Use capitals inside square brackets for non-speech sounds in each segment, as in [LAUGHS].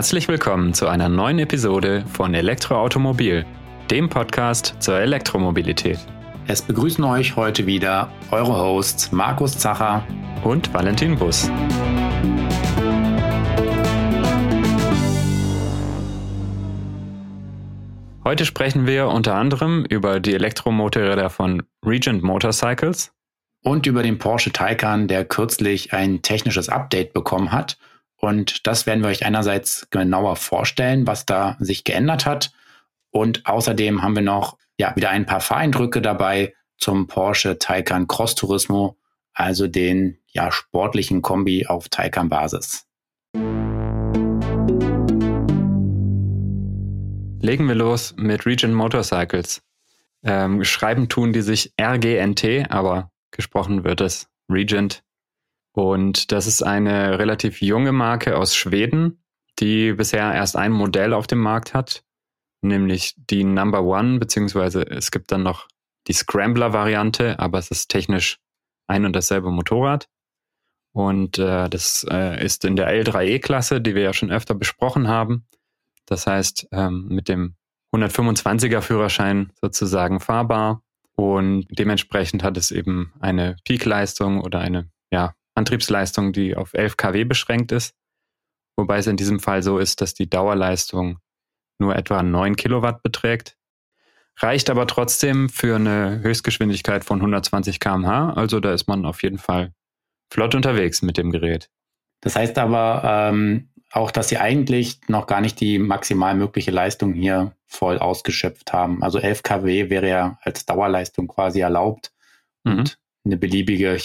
Herzlich willkommen zu einer neuen Episode von Elektroautomobil, dem Podcast zur Elektromobilität. Es begrüßen euch heute wieder eure Hosts Markus Zacher und Valentin Bus. Heute sprechen wir unter anderem über die Elektromotorräder von Regent Motorcycles und über den Porsche Taycan, der kürzlich ein technisches Update bekommen hat. Und das werden wir euch einerseits genauer vorstellen, was da sich geändert hat. Und außerdem haben wir noch ja, wieder ein paar Fahreindrücke dabei zum Porsche Taycan Cross Turismo, also den ja, sportlichen Kombi auf Taycan-Basis. Legen wir los mit Region Motorcycles. Ähm, schreiben tun die sich RGNT, aber gesprochen wird es Regent. Und das ist eine relativ junge Marke aus Schweden, die bisher erst ein Modell auf dem Markt hat, nämlich die Number One, beziehungsweise es gibt dann noch die Scrambler-Variante, aber es ist technisch ein und dasselbe Motorrad. Und äh, das äh, ist in der L3E-Klasse, die wir ja schon öfter besprochen haben. Das heißt, ähm, mit dem 125er Führerschein sozusagen fahrbar. Und dementsprechend hat es eben eine Peak-Leistung oder eine Antriebsleistung, die auf 11 kW beschränkt ist. Wobei es in diesem Fall so ist, dass die Dauerleistung nur etwa 9 Kilowatt beträgt. Reicht aber trotzdem für eine Höchstgeschwindigkeit von 120 km/h. Also da ist man auf jeden Fall flott unterwegs mit dem Gerät. Das heißt aber ähm, auch, dass sie eigentlich noch gar nicht die maximal mögliche Leistung hier voll ausgeschöpft haben. Also 11 kW wäre ja als Dauerleistung quasi erlaubt mhm. und eine beliebige,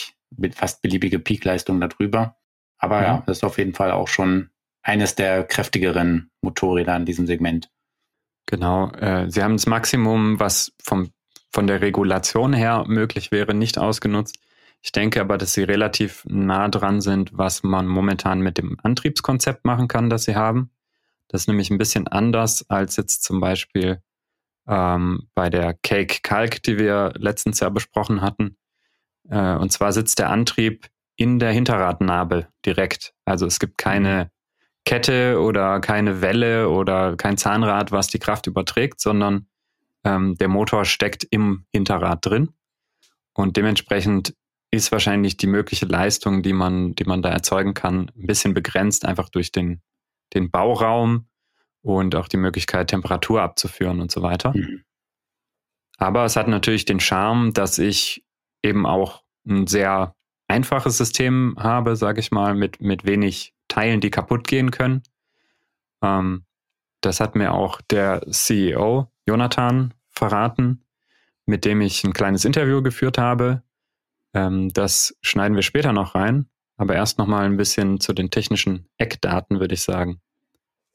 fast beliebige Peakleistung darüber. Aber mhm. ja, das ist auf jeden Fall auch schon eines der kräftigeren Motorräder in diesem Segment. Genau, äh, sie haben das Maximum, was vom, von der Regulation her möglich wäre, nicht ausgenutzt. Ich denke aber, dass sie relativ nah dran sind, was man momentan mit dem Antriebskonzept machen kann, das sie haben. Das ist nämlich ein bisschen anders als jetzt zum Beispiel ähm, bei der Cake Kalk, die wir letztens ja besprochen hatten. Äh, und zwar sitzt der Antrieb in der Hinterradnarbe direkt. Also es gibt keine mhm. Kette oder keine Welle oder kein Zahnrad, was die Kraft überträgt, sondern ähm, der Motor steckt im Hinterrad drin. Und dementsprechend ist wahrscheinlich die mögliche Leistung, die man, die man da erzeugen kann, ein bisschen begrenzt, einfach durch den, den Bauraum und auch die Möglichkeit, Temperatur abzuführen und so weiter. Mhm. Aber es hat natürlich den Charme, dass ich eben auch ein sehr einfaches System habe, sage ich mal, mit, mit wenig Teilen, die kaputt gehen können. Ähm, das hat mir auch der CEO Jonathan verraten, mit dem ich ein kleines Interview geführt habe. Ähm, das schneiden wir später noch rein, aber erst noch mal ein bisschen zu den technischen Eckdaten, würde ich sagen.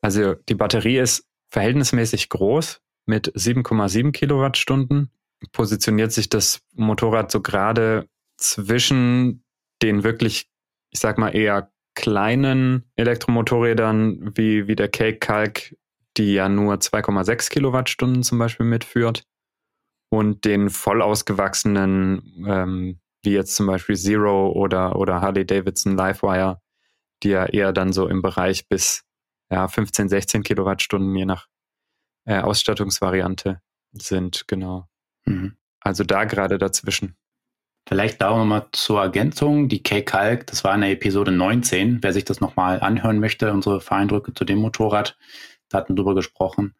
Also die Batterie ist verhältnismäßig groß mit 7,7 Kilowattstunden. Positioniert sich das Motorrad so gerade zwischen den wirklich, ich sag mal, eher kleinen Elektromotorrädern wie, wie der Cake Kalk, die ja nur 2,6 Kilowattstunden zum Beispiel mitführt, und den voll ausgewachsenen, ähm, wie jetzt zum Beispiel Zero oder, oder Harley Davidson Livewire, die ja eher dann so im Bereich bis ja, 15, 16 Kilowattstunden je nach äh, Ausstattungsvariante sind, genau. Mhm. Also da gerade dazwischen. Vielleicht da nochmal zur Ergänzung. Die K-Kalk, das war in der Episode 19. Wer sich das nochmal anhören möchte, unsere Fahreindrücke zu dem Motorrad, da hatten wir drüber gesprochen.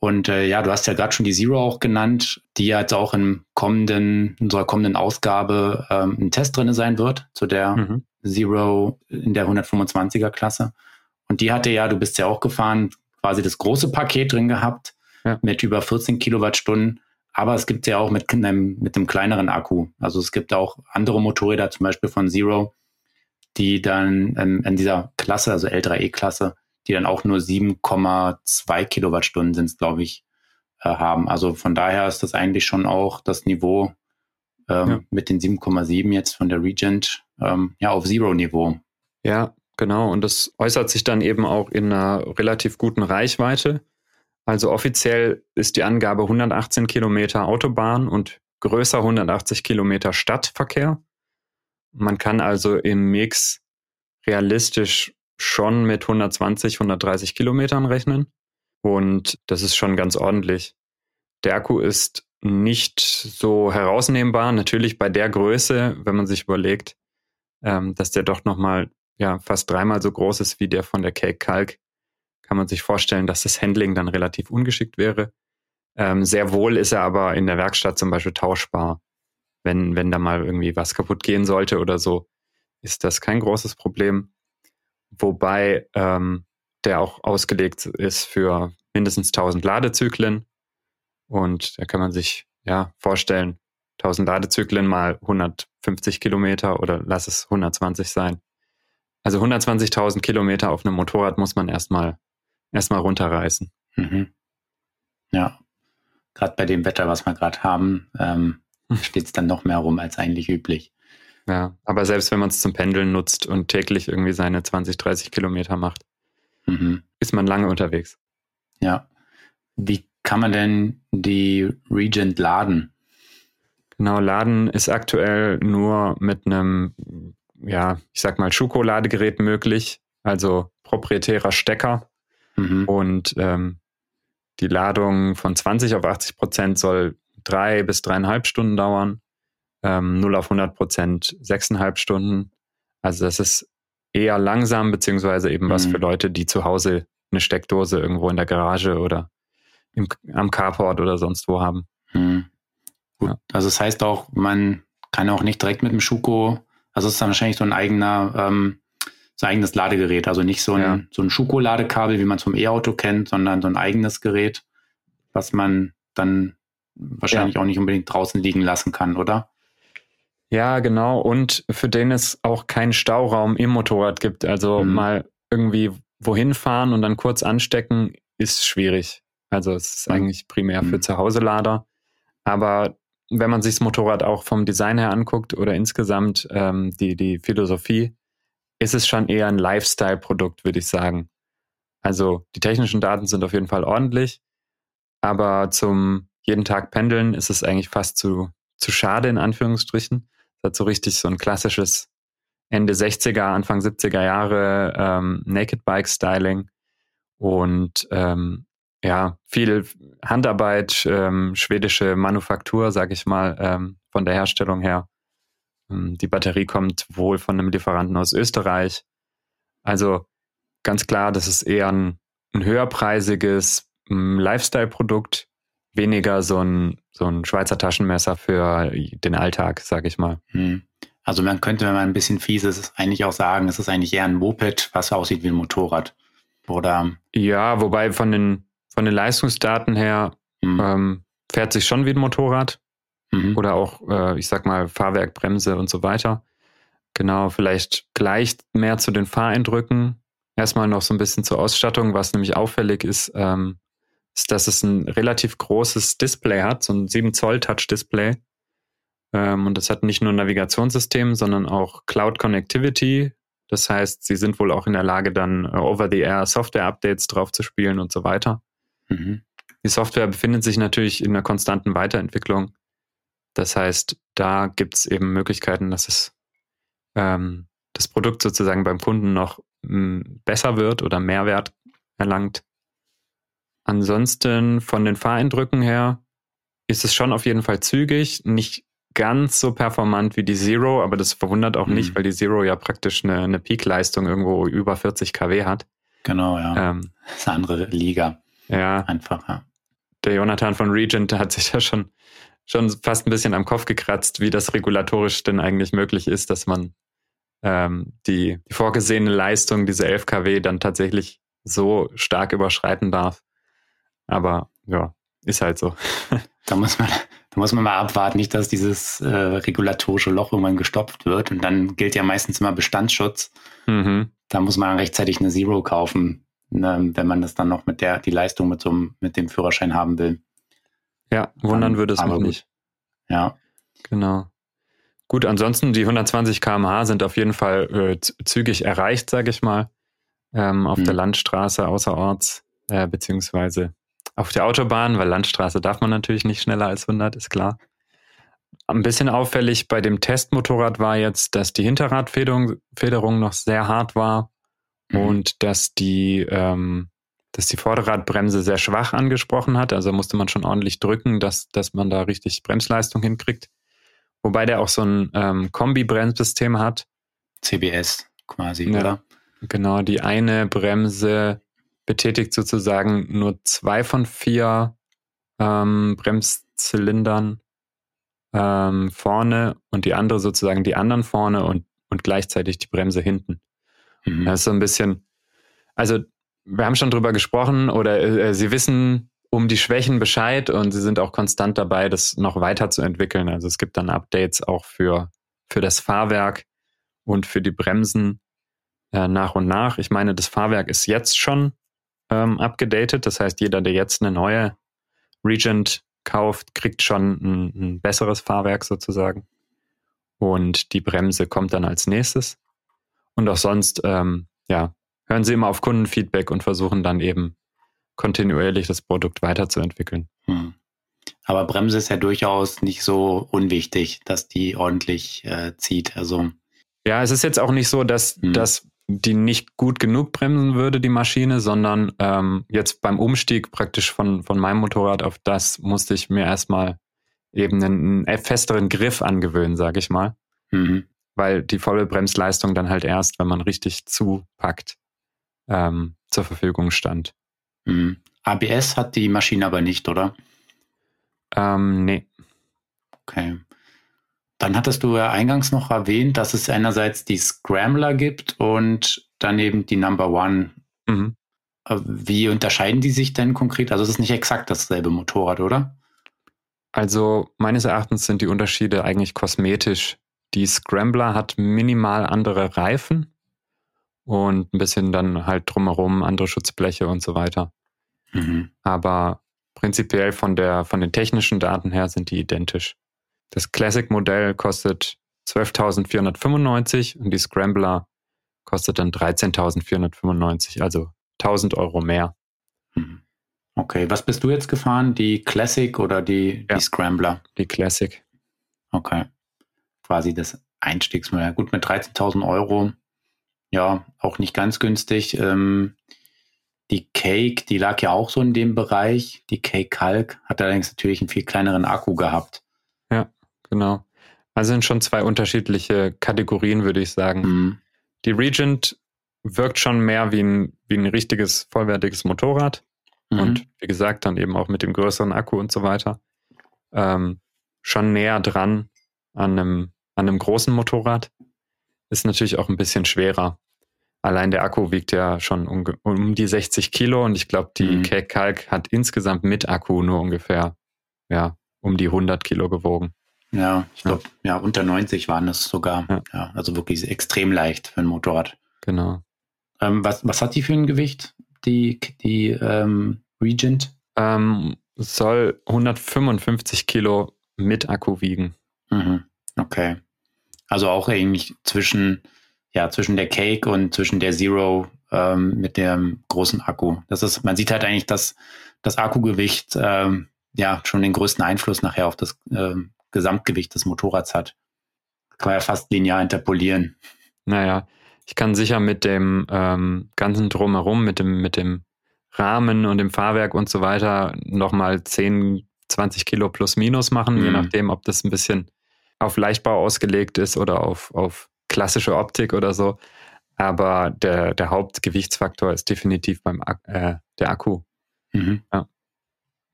Und äh, ja, du hast ja gerade schon die Zero auch genannt, die jetzt auch im kommenden, in unserer kommenden Ausgabe ähm, ein Test drin sein wird, zu der mhm. Zero in der 125er Klasse. Und die hatte ja, du bist ja auch gefahren, quasi das große Paket drin gehabt ja. mit über 14 Kilowattstunden. Aber es gibt ja auch mit einem, mit einem kleineren Akku. Also es gibt auch andere Motorräder, zum Beispiel von Zero, die dann ähm, in dieser Klasse, also L3E-Klasse, die dann auch nur 7,2 Kilowattstunden sind, glaube ich, äh, haben. Also von daher ist das eigentlich schon auch das Niveau ähm, ja. mit den 7,7 jetzt von der Regent ähm, ja auf Zero-Niveau. Ja, genau. Und das äußert sich dann eben auch in einer relativ guten Reichweite. Also offiziell ist die Angabe 118 Kilometer Autobahn und größer 180 Kilometer Stadtverkehr. Man kann also im Mix realistisch schon mit 120, 130 Kilometern rechnen. Und das ist schon ganz ordentlich. Der Akku ist nicht so herausnehmbar. Natürlich bei der Größe, wenn man sich überlegt, ähm, dass der doch nochmal ja, fast dreimal so groß ist wie der von der Cake Kalk, kann man sich vorstellen, dass das Handling dann relativ ungeschickt wäre. Ähm, sehr wohl ist er aber in der Werkstatt zum Beispiel tauschbar. Wenn, wenn da mal irgendwie was kaputt gehen sollte oder so, ist das kein großes Problem. Wobei ähm, der auch ausgelegt ist für mindestens 1000 Ladezyklen. Und da kann man sich ja vorstellen, 1000 Ladezyklen mal 150 Kilometer oder lass es 120 sein. Also 120.000 Kilometer auf einem Motorrad muss man erstmal erstmal runterreißen. Mhm. Ja, gerade bei dem Wetter, was wir gerade haben, ähm, hm. steht es dann noch mehr rum als eigentlich üblich. Ja, aber selbst wenn man es zum Pendeln nutzt und täglich irgendwie seine 20, 30 Kilometer macht, mhm. ist man lange unterwegs. Ja. Wie kann man denn die Regent laden? Genau, laden ist aktuell nur mit einem, ja, ich sag mal, Schuko-Ladegerät möglich, also proprietärer Stecker. Mhm. Und ähm, die Ladung von 20 auf 80 Prozent soll drei bis dreieinhalb Stunden dauern. Ähm, 0 auf 100 Prozent sechseinhalb Stunden. Also das ist eher langsam, beziehungsweise eben mhm. was für Leute, die zu Hause eine Steckdose irgendwo in der Garage oder im, am Carport oder sonst wo haben. Mhm. Gut. Ja. Also das heißt auch, man kann auch nicht direkt mit dem Schuko, also es ist dann wahrscheinlich so ein eigener ähm, so ein eigenes Ladegerät. Also nicht so ein, ja. so ein Schuko-Ladekabel, wie man es vom E-Auto kennt, sondern so ein eigenes Gerät, was man dann wahrscheinlich ja. auch nicht unbedingt draußen liegen lassen kann, oder? Ja, genau. Und für den es auch keinen Stauraum im Motorrad gibt. Also mhm. mal irgendwie wohin fahren und dann kurz anstecken, ist schwierig. Also es ist mhm. eigentlich primär für mhm. Zuhause-Lader. Aber wenn man sich das Motorrad auch vom Design her anguckt oder insgesamt ähm, die, die Philosophie, ist es schon eher ein Lifestyle-Produkt, würde ich sagen. Also die technischen Daten sind auf jeden Fall ordentlich, aber zum jeden Tag pendeln ist es eigentlich fast zu, zu schade, in Anführungsstrichen. Es hat so richtig so ein klassisches Ende 60er, Anfang 70er Jahre ähm, Naked Bike Styling und ähm, ja, viel Handarbeit, ähm, schwedische Manufaktur, sag ich mal, ähm, von der Herstellung her. Ähm, die Batterie kommt wohl von einem Lieferanten aus Österreich. Also ganz klar, das ist eher ein, ein höherpreisiges ähm, Lifestyle-Produkt, weniger so ein, so ein Schweizer Taschenmesser für den Alltag, sag ich mal. Hm. Also man könnte, wenn man ein bisschen fies ist, eigentlich auch sagen, es ist eigentlich eher ein Moped, was aussieht wie ein Motorrad. Oder? Ja, wobei von den, von den Leistungsdaten her hm. ähm, fährt sich schon wie ein Motorrad. Mhm. Oder auch, äh, ich sag mal, Fahrwerk, Bremse und so weiter. Genau, vielleicht gleich mehr zu den Fahreindrücken. Erstmal noch so ein bisschen zur Ausstattung, was nämlich auffällig ist, ähm, ist, dass es ein relativ großes Display hat, so ein 7 Zoll Touch-Display. Ähm, und das hat nicht nur ein Navigationssystem, sondern auch Cloud Connectivity. Das heißt, sie sind wohl auch in der Lage, dann äh, Over-the-Air Software-Updates drauf zu spielen und so weiter. Mhm. Die Software befindet sich natürlich in einer konstanten Weiterentwicklung. Das heißt, da gibt es eben Möglichkeiten, dass es ähm, das Produkt sozusagen beim Kunden noch hm, besser wird oder Mehrwert erlangt. Ansonsten von den Fahreindrücken her ist es schon auf jeden Fall zügig, nicht ganz so performant wie die Zero, aber das verwundert auch mhm. nicht, weil die Zero ja praktisch eine, eine Peak-Leistung irgendwo über 40 kW hat. Genau, ja. Ähm, das ist eine andere Liga. Ja. Einfach, ja. Der Jonathan von Regent hat sich ja schon schon fast ein bisschen am Kopf gekratzt, wie das regulatorisch denn eigentlich möglich ist, dass man ähm, die, die vorgesehene Leistung, diese 11 kW, dann tatsächlich so stark überschreiten darf. Aber ja, ist halt so. [LAUGHS] Da muss man, da muss man mal abwarten, nicht, dass dieses äh, regulatorische Loch irgendwann gestopft wird. Und dann gilt ja meistens immer Bestandsschutz. Mhm. Da muss man rechtzeitig eine Zero kaufen, ne, wenn man das dann noch mit der, die Leistung mit so mit dem Führerschein haben will. Ja, wundern würde es mich nicht. Ja. Genau. Gut, ansonsten die 120 km/h sind auf jeden Fall äh, zügig erreicht, sage ich mal, ähm, auf hm. der Landstraße außerorts, äh, beziehungsweise auf der Autobahn, weil Landstraße darf man natürlich nicht schneller als 100, ist klar. Ein bisschen auffällig bei dem Testmotorrad war jetzt, dass die Hinterradfederung Federung noch sehr hart war mhm. und dass die, ähm, dass die Vorderradbremse sehr schwach angesprochen hat. Also musste man schon ordentlich drücken, dass, dass man da richtig Bremsleistung hinkriegt. Wobei der auch so ein ähm, Kombi-Bremssystem hat. CBS quasi, ja, oder? Genau, die eine Bremse betätigt sozusagen nur zwei von vier ähm, Bremszylindern ähm, vorne und die andere sozusagen die anderen vorne und, und gleichzeitig die Bremse hinten. Mhm. Das ist so ein bisschen, also wir haben schon drüber gesprochen oder äh, Sie wissen um die Schwächen Bescheid und Sie sind auch konstant dabei, das noch weiterzuentwickeln. Also es gibt dann Updates auch für, für das Fahrwerk und für die Bremsen äh, nach und nach. Ich meine, das Fahrwerk ist jetzt schon ähm, abgedatet. Das heißt, jeder, der jetzt eine neue Regent kauft, kriegt schon ein, ein besseres Fahrwerk sozusagen. Und die Bremse kommt dann als nächstes. Und auch sonst, ähm, ja, hören Sie immer auf Kundenfeedback und versuchen dann eben kontinuierlich das Produkt weiterzuentwickeln. Hm. Aber Bremse ist ja durchaus nicht so unwichtig, dass die ordentlich äh, zieht. Also ja, es ist jetzt auch nicht so, dass, hm. dass die nicht gut genug bremsen würde, die Maschine, sondern ähm, jetzt beim Umstieg praktisch von, von meinem Motorrad auf das musste ich mir erstmal eben einen, einen festeren Griff angewöhnen, sage ich mal. Mhm. Weil die volle Bremsleistung dann halt erst, wenn man richtig zupackt, ähm, zur Verfügung stand. Mhm. ABS hat die Maschine aber nicht, oder? Ähm, nee. Okay. Dann hattest du ja eingangs noch erwähnt, dass es einerseits die Scrambler gibt und daneben die Number One. Mhm. Äh, wie unterscheiden die sich denn konkret? Also es ist nicht exakt dasselbe Motorrad, oder? Also meines Erachtens sind die Unterschiede eigentlich kosmetisch. Die Scrambler hat minimal andere Reifen und ein bisschen dann halt drumherum andere Schutzbleche und so weiter. Mhm. Aber prinzipiell von der von den technischen Daten her sind die identisch. Das Classic-Modell kostet 12.495 und die Scrambler kostet dann 13.495, also 1000 Euro mehr. Mhm. Okay, was bist du jetzt gefahren? Die Classic oder die, ja, die Scrambler? Die Classic. Okay. Quasi das Einstiegsmodell. Gut, mit 13.000 Euro, ja, auch nicht ganz günstig. Ähm, die Cake, die lag ja auch so in dem Bereich. Die Cake Kalk hat allerdings natürlich einen viel kleineren Akku gehabt. Ja genau. Also sind schon zwei unterschiedliche Kategorien, würde ich sagen. Mhm. Die Regent wirkt schon mehr wie ein, wie ein richtiges, vollwertiges Motorrad. Mhm. Und wie gesagt, dann eben auch mit dem größeren Akku und so weiter. Ähm, schon näher dran an einem, an einem großen Motorrad. Ist natürlich auch ein bisschen schwerer. Allein der Akku wiegt ja schon um, um die 60 Kilo und ich glaube, die mhm. Kalk hat insgesamt mit Akku nur ungefähr ja, um die 100 Kilo gewogen. Ja, ich glaube, ja. ja. unter 90 waren es sogar. Ja. ja. also wirklich extrem leicht für ein Motorrad. Genau. Ähm, was, was hat die für ein Gewicht, die, die ähm, Regent? Ähm, soll 155 Kilo mit Akku wiegen. Mhm. Okay. Also auch eigentlich zwischen, ja, zwischen der Cake und zwischen der Zero ähm, mit dem großen Akku. Das ist, man sieht halt eigentlich, dass das Akkugewicht ähm, ja schon den größten Einfluss nachher auf das ähm, Gesamtgewicht des Motorrads hat. Kann man ja fast linear interpolieren. Naja, ich kann sicher mit dem ähm, ganzen Drumherum, mit dem, mit dem Rahmen und dem Fahrwerk und so weiter nochmal 10, 20 Kilo plus minus machen, mhm. je nachdem, ob das ein bisschen auf Leichtbau ausgelegt ist oder auf, auf klassische Optik oder so. Aber der, der Hauptgewichtsfaktor ist definitiv beim äh, der Akku. Mhm. Ja.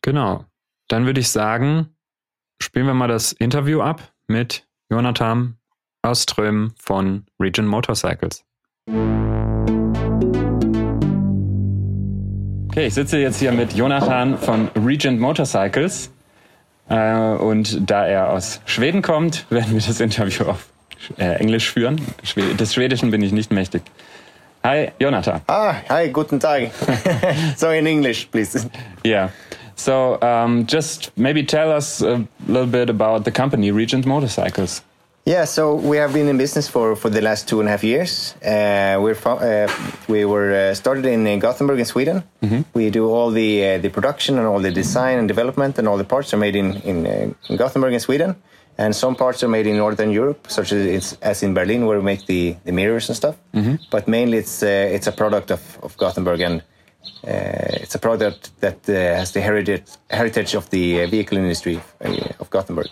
Genau. Dann würde ich sagen, spielen wir mal das Interview ab mit Jonathan Auström von Region Motorcycles. Okay, ich sitze jetzt hier mit Jonathan von Regent Motorcycles. Äh, und da er aus Schweden kommt, [LAUGHS] werden wir das Interview auf äh, Englisch führen. Des Schwedischen bin ich nicht mächtig. Hi, Jonathan. Ah, hi, guten Tag. [LAUGHS] so in English, please. Yeah. So um, just maybe tell us a little bit about the company, Regent Motorcycles. Yeah, so we have been in business for, for the last two and a half years. Uh, we're uh, we were uh, started in Gothenburg in Sweden. Mm -hmm. We do all the uh, the production and all the design and development and all the parts are made in in, uh, in Gothenburg in Sweden. and some parts are made in Northern Europe, such as it's, as in Berlin, where we make the, the mirrors and stuff. But mainly, it's uh, it's a product of, of Gothenburg, and uh, it's a product that uh, has the heritage heritage of the uh, vehicle industry uh, of Gothenburg.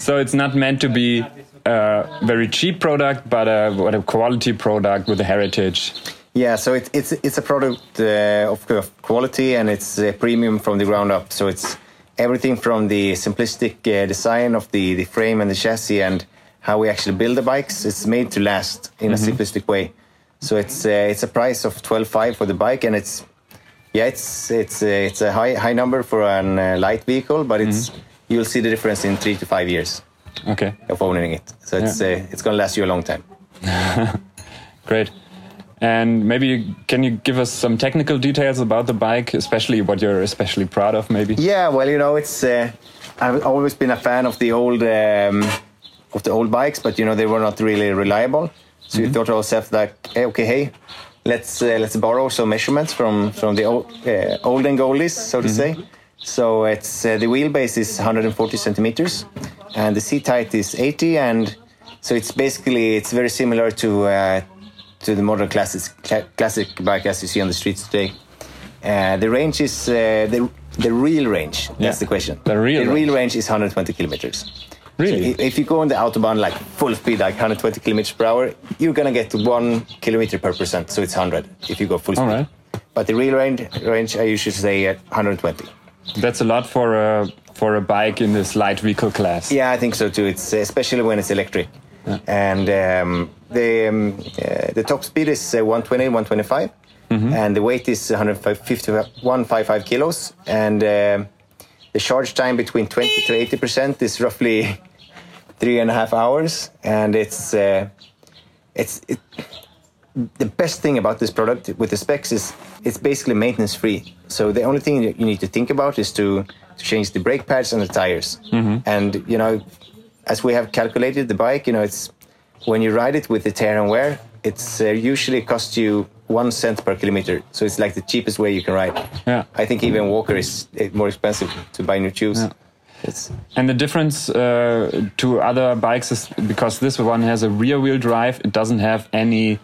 So it's not meant to be a very cheap product, but a, what a quality product with a heritage. Yeah, so it, it's it's a product uh, of, of quality and it's uh, premium from the ground up. So it's everything from the simplistic uh, design of the, the frame and the chassis and how we actually build the bikes. It's made to last in a simplistic way. So it's uh, it's a price of twelve five for the bike, and it's yeah, it's it's uh, it's a high high number for a uh, light vehicle, but it's you'll see the difference in three to five years Okay, of owning it. So it's uh, it's gonna last you a long time. [LAUGHS] great. And maybe can you give us some technical details about the bike, especially what you're especially proud of, maybe? Yeah, well, you know, it's uh, I've always been a fan of the old um, of the old bikes, but you know they were not really reliable. So we thought to ourselves like, hey, okay, hey, let's uh, let's borrow some measurements from from the old, uh, olden goldies, so to say. So it's uh, the wheelbase is 140 centimeters, and the seat height is 80, and so it's basically it's very similar to uh, to the modern classic cla- classic bike as you see on the streets today. Uh, the range is uh, the the real range. That's Yeah. the question. The real the range. real range is 120 kilometers. Really? So if you go on the autobahn like full speed, like 120 kilometers per hour, you're gonna get one kilometer per percent. So it's 100 if you go full All speed. right. But the real range, range I usually say at 120. That's a lot for a for a bike in this light vehicle class. Yeah, I think so too. It's especially when it's electric. And um, the um, uh, the top speed is uh, 120, 125, and the weight is 150, 155 kilos. And um the charge time between 20 to 80 percent is roughly [LAUGHS] three and a half hours. And it's uh, it's it, the best thing about this product with the specs is it's basically maintenance free. So the only thing you need to think about is to, to change the brake pads and the tires. And you know, as we have calculated the bike, you know, it's when you ride it with the tear and wear, it's uh, usually costs you one cent per kilometer. So it's like the cheapest way you can ride. Yeah. I think even Walker is uh, more expensive to buy new shoes. It's And the difference uh, to other bikes is because this one has a rear wheel drive, it doesn't have any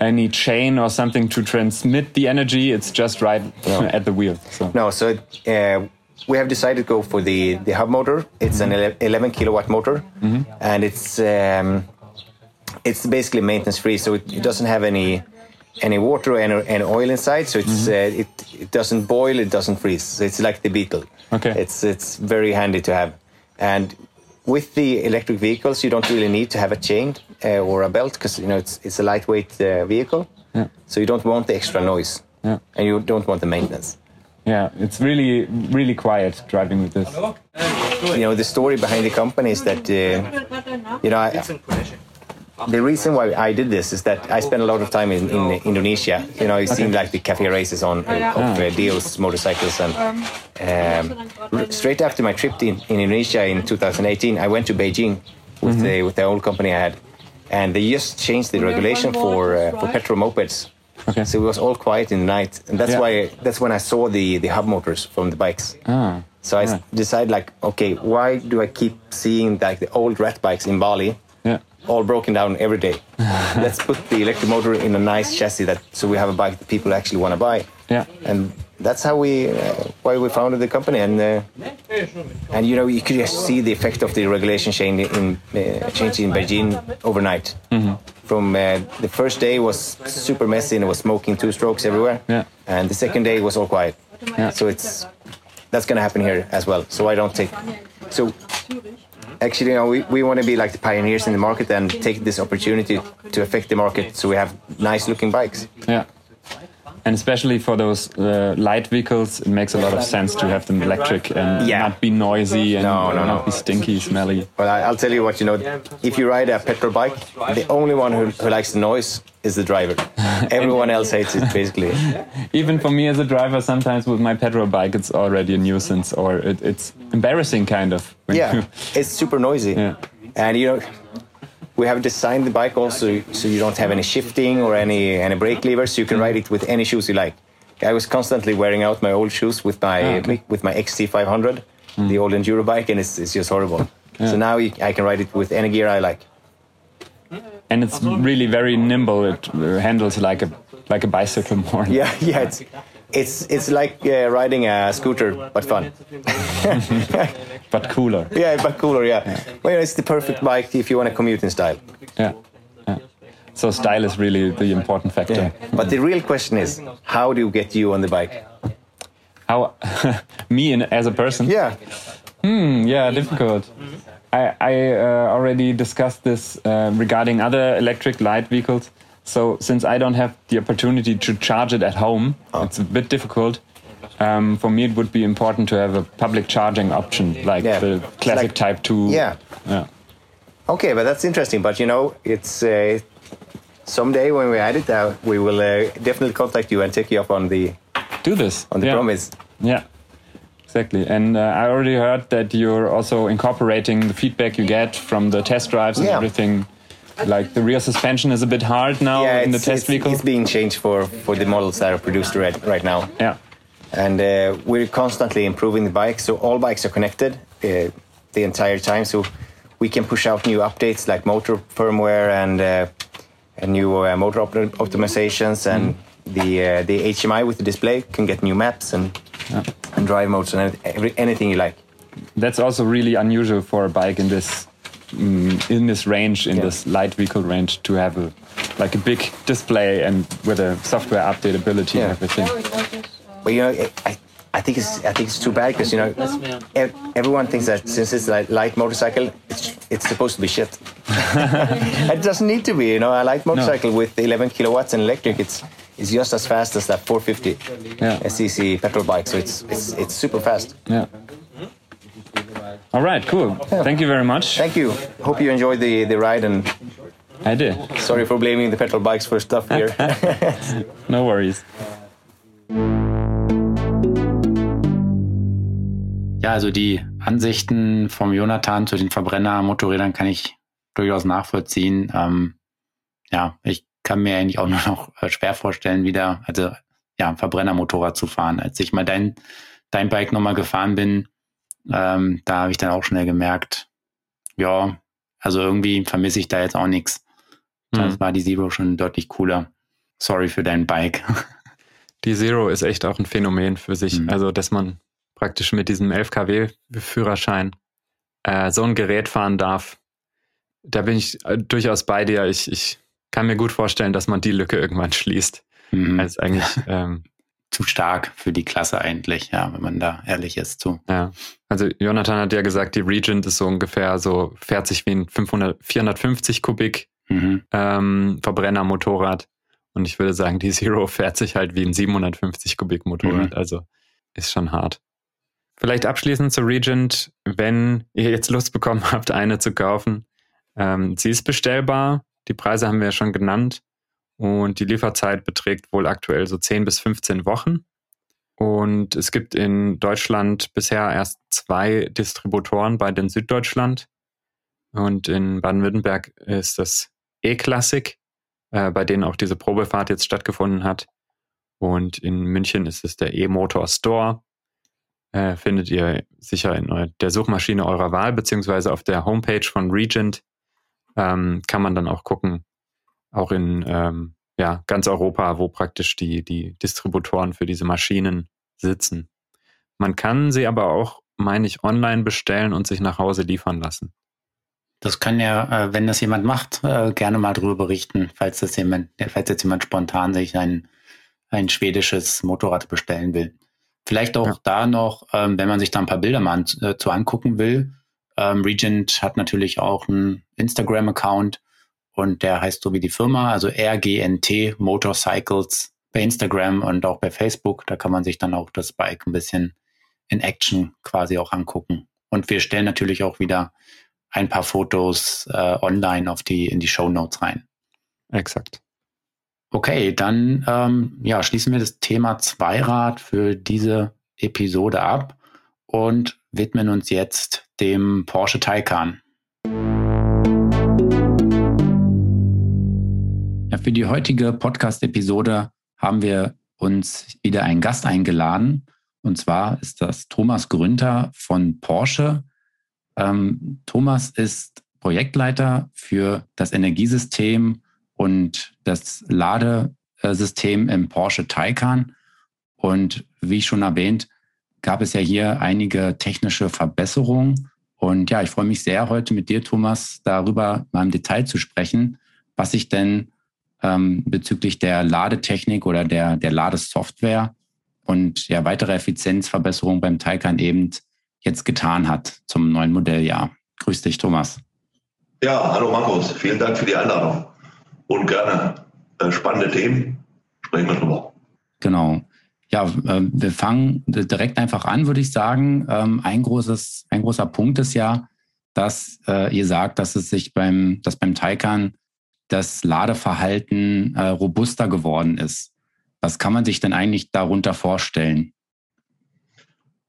any chain or something to transmit the energy. It's just right No. [LAUGHS] at the wheel. So No, so uh, we have decided to go for the, the hub motor. It's an 11 kilowatt motor, and it's um, it's basically maintenance free. So it, it doesn't have any any water or any, oil inside. So it's uh, it it doesn't boil, it doesn't freeze. So it's like the Beetle. Okay. It's it's very handy to have, and with the electric vehicles, you don't really need to have a chain uh, or a belt because you know it's it's a lightweight uh, vehicle. Yeah. So you don't want the extra noise, Yeah. and you don't want the maintenance. yeah, it's really really quiet driving with this. you know the story behind the company is that uh, you know I, the reason why I did this is that I spent a lot of time in, in Indonesia. You know, it seemed like the cafe races on uh, of uh, Dio's motorcycles, and um, straight after my trip in, in Indonesia in 2018, I went to Beijing with the with the old company I had, and they just changed the regulation for uh, for petrol mopeds. Okay. So it was all quiet in the night, and that's Yeah. why that's when I saw the the hub motors from the bikes. Ah, So I Yeah. decided, like, okay, why do I keep seeing like the old rat bikes in Bali, yeah, all broken down every day? [LAUGHS] Let's put the electric motor in a nice chassis that so we have a bike that people actually want to buy. yeah, And that's how we, uh, why we founded the company. And uh, and you know, you could just see the effect of the regulation change in uh, change in Beijing overnight. From uh, the first day was super messy and it was smoking two strokes everywhere. Yeah. And the second day was all quiet. Yeah. So it's that's going to happen here as well. So I don't take so. Actually, you know, we, we want to be like the pioneers in the market and take this opportunity to affect the market so we have nice looking bikes. yeah. And especially for those uh, light vehicles, it makes a lot of sense to have them electric and Yeah. not be noisy and No, no, not no. be stinky, smelly. Well, I'll tell you what, you know, if you ride a petrol bike, the only one who, who likes the noise is the driver. [LAUGHS] Everyone else hates it, basically. [LAUGHS] Even for me as a driver, sometimes with my petrol bike, it's already a nuisance or it, it's embarrassing, kind of. Yeah, it's super noisy. [LAUGHS] Yeah. And, you know, we have designed the bike also so you don't have any shifting or any, any brake levers, so you can ride it with any shoes you like. I was constantly wearing out my old shoes with my Ah, okay. with my XT500, the old enduro bike, and it's, it's just horrible. So now I can ride it with any gear I like. And it's really very nimble. It handles like a like a bicycle more. [LAUGHS] Yeah, yeah. It's it's it's like uh, riding a scooter, but fun. [LAUGHS] [LAUGHS] but cooler. Yeah, but cooler. Yeah. yeah. Well, it's the perfect bike if you want to commute in style. Yeah. yeah. So style is really the important factor. Yeah. But the real question is, how do you get you on the bike? How [LAUGHS] me in, as a person? Yeah. Hmm. Yeah. Difficult. I, I uh, already discussed this uh, regarding other electric light vehicles. So since I don't have the opportunity to charge it at home, oh. it's a bit difficult. Um, for me, it would be important to have a public charging option, like yeah. the classic like, Type Two. Yeah. Yeah. Okay, but that's interesting. But you know, it's uh, someday when we add it, uh, we will uh, definitely contact you and take you up on the do this on the yeah. promise. Yeah. Exactly. And uh, I already heard that you're also incorporating the feedback you get from the test drives and yeah. everything. Like the rear suspension is a bit hard now yeah, in the test it's, vehicle. It's being changed for, for the models that are produced right, right now. Yeah. And uh, we're constantly improving the bike. So all bikes are connected uh, the entire time. So we can push out new updates like motor firmware and, uh, and new uh, motor op optimizations and mm. the uh, the HMI with the display can get new maps and yeah. and drive modes and every, anything you like. That's also really unusual for a bike in this um, in this range, in yeah. this light vehicle range, to have a like a big display and with a software updatability yeah. and everything. But you know, I, I think it's I think it's too bad because you know everyone thinks that since it's a light motorcycle, it's, it's supposed to be shit. [LAUGHS] it doesn't need to be. You know, a light motorcycle no. with 11 kilowatts and electric, it's it's just as fast as that 450 yeah. cc petrol bike. So it's it's it's super fast. Yeah. Mm-hmm. All right, cool. Yeah. Thank you very much. Thank you. Hope you enjoyed the the ride and. I did. Sorry for blaming the petrol bikes for stuff here. [LAUGHS] no worries. [LAUGHS] Ja, also die Ansichten vom Jonathan zu den Verbrenner-Motorrädern kann ich durchaus nachvollziehen. Ähm, ja, ich kann mir eigentlich auch nur noch äh, schwer vorstellen, wieder, also ja, ein Verbrennermotorrad zu fahren. Als ich mal dein, dein Bike nochmal gefahren bin, ähm, da habe ich dann auch schnell gemerkt, ja, also irgendwie vermisse ich da jetzt auch nichts. Das mhm. war die Zero schon deutlich cooler. Sorry für dein Bike. [LAUGHS] Die Zero ist echt auch ein Phänomen für sich. Mhm. Also, dass man praktisch mit diesem 11 kW-Führerschein äh, so ein Gerät fahren darf, da bin ich äh, durchaus bei dir. Ich, ich kann mir gut vorstellen, dass man die Lücke irgendwann schließt. Mhm. Also eigentlich ähm, zu stark für die Klasse eigentlich, ja, wenn man da ehrlich ist zu. Ja, also Jonathan hat ja gesagt, die Regent ist so ungefähr so, fährt sich wie ein 500, 450 Kubik mhm. ähm, Verbrennermotorrad. Und ich würde sagen, die Zero fährt sich halt wie ein 750 Kubik Motorrad. Mhm. Also ist schon hart. Vielleicht abschließend zur Regent, wenn ihr jetzt Lust bekommen [LAUGHS] habt, eine zu kaufen. Ähm, sie ist bestellbar. Die Preise haben wir ja schon genannt. Und die Lieferzeit beträgt wohl aktuell so 10 bis 15 Wochen. Und es gibt in Deutschland bisher erst zwei Distributoren bei den Süddeutschland. Und in Baden-Württemberg ist das E-Classic, äh, bei denen auch diese Probefahrt jetzt stattgefunden hat. Und in München ist es der E-Motor Store äh, findet ihr sicher in der Suchmaschine eurer Wahl, beziehungsweise auf der Homepage von Regent ähm, kann man dann auch gucken, auch in ähm, ja, ganz Europa, wo praktisch die, die Distributoren für diese Maschinen sitzen. Man kann sie aber auch, meine ich, online bestellen und sich nach Hause liefern lassen. Das kann ja, äh, wenn das jemand macht, äh, gerne mal drüber berichten, falls das jemand, falls jetzt jemand spontan sich ein, ein schwedisches Motorrad bestellen will. Vielleicht auch ja. da noch, ähm, wenn man sich da ein paar Bilder mal an, äh, zu angucken will. Ähm, Regent hat natürlich auch einen Instagram-Account und der heißt so wie die Firma, also RGNT Motorcycles bei Instagram und auch bei Facebook. Da kann man sich dann auch das Bike ein bisschen in Action quasi auch angucken. Und wir stellen natürlich auch wieder ein paar Fotos äh, online auf die, in die Show Notes rein. Exakt. Okay, dann ähm, ja, schließen wir das Thema Zweirad für diese Episode ab und widmen uns jetzt dem Porsche Taycan. Ja, für die heutige Podcast-Episode haben wir uns wieder einen Gast eingeladen. Und zwar ist das Thomas Grünter von Porsche. Ähm, Thomas ist Projektleiter für das Energiesystem und das Ladesystem im Porsche Taycan. Und wie schon erwähnt, gab es ja hier einige technische Verbesserungen. Und ja, ich freue mich sehr, heute mit dir, Thomas, darüber mal im Detail zu sprechen, was sich denn ähm, bezüglich der Ladetechnik oder der, der Ladesoftware und ja, weitere Effizienzverbesserungen beim Taycan eben jetzt getan hat zum neuen Modelljahr. Grüß dich, Thomas. Ja, hallo Markus, vielen Dank für die Einladung und gerne äh, spannende Themen. Sprechen wir drüber. Genau. Ja, äh, wir fangen direkt einfach an, würde ich sagen. Ähm, ein, großes, ein großer Punkt ist ja, dass äh, ihr sagt, dass es sich beim, dass beim Taycan das Ladeverhalten äh, robuster geworden ist. Was kann man sich denn eigentlich darunter vorstellen?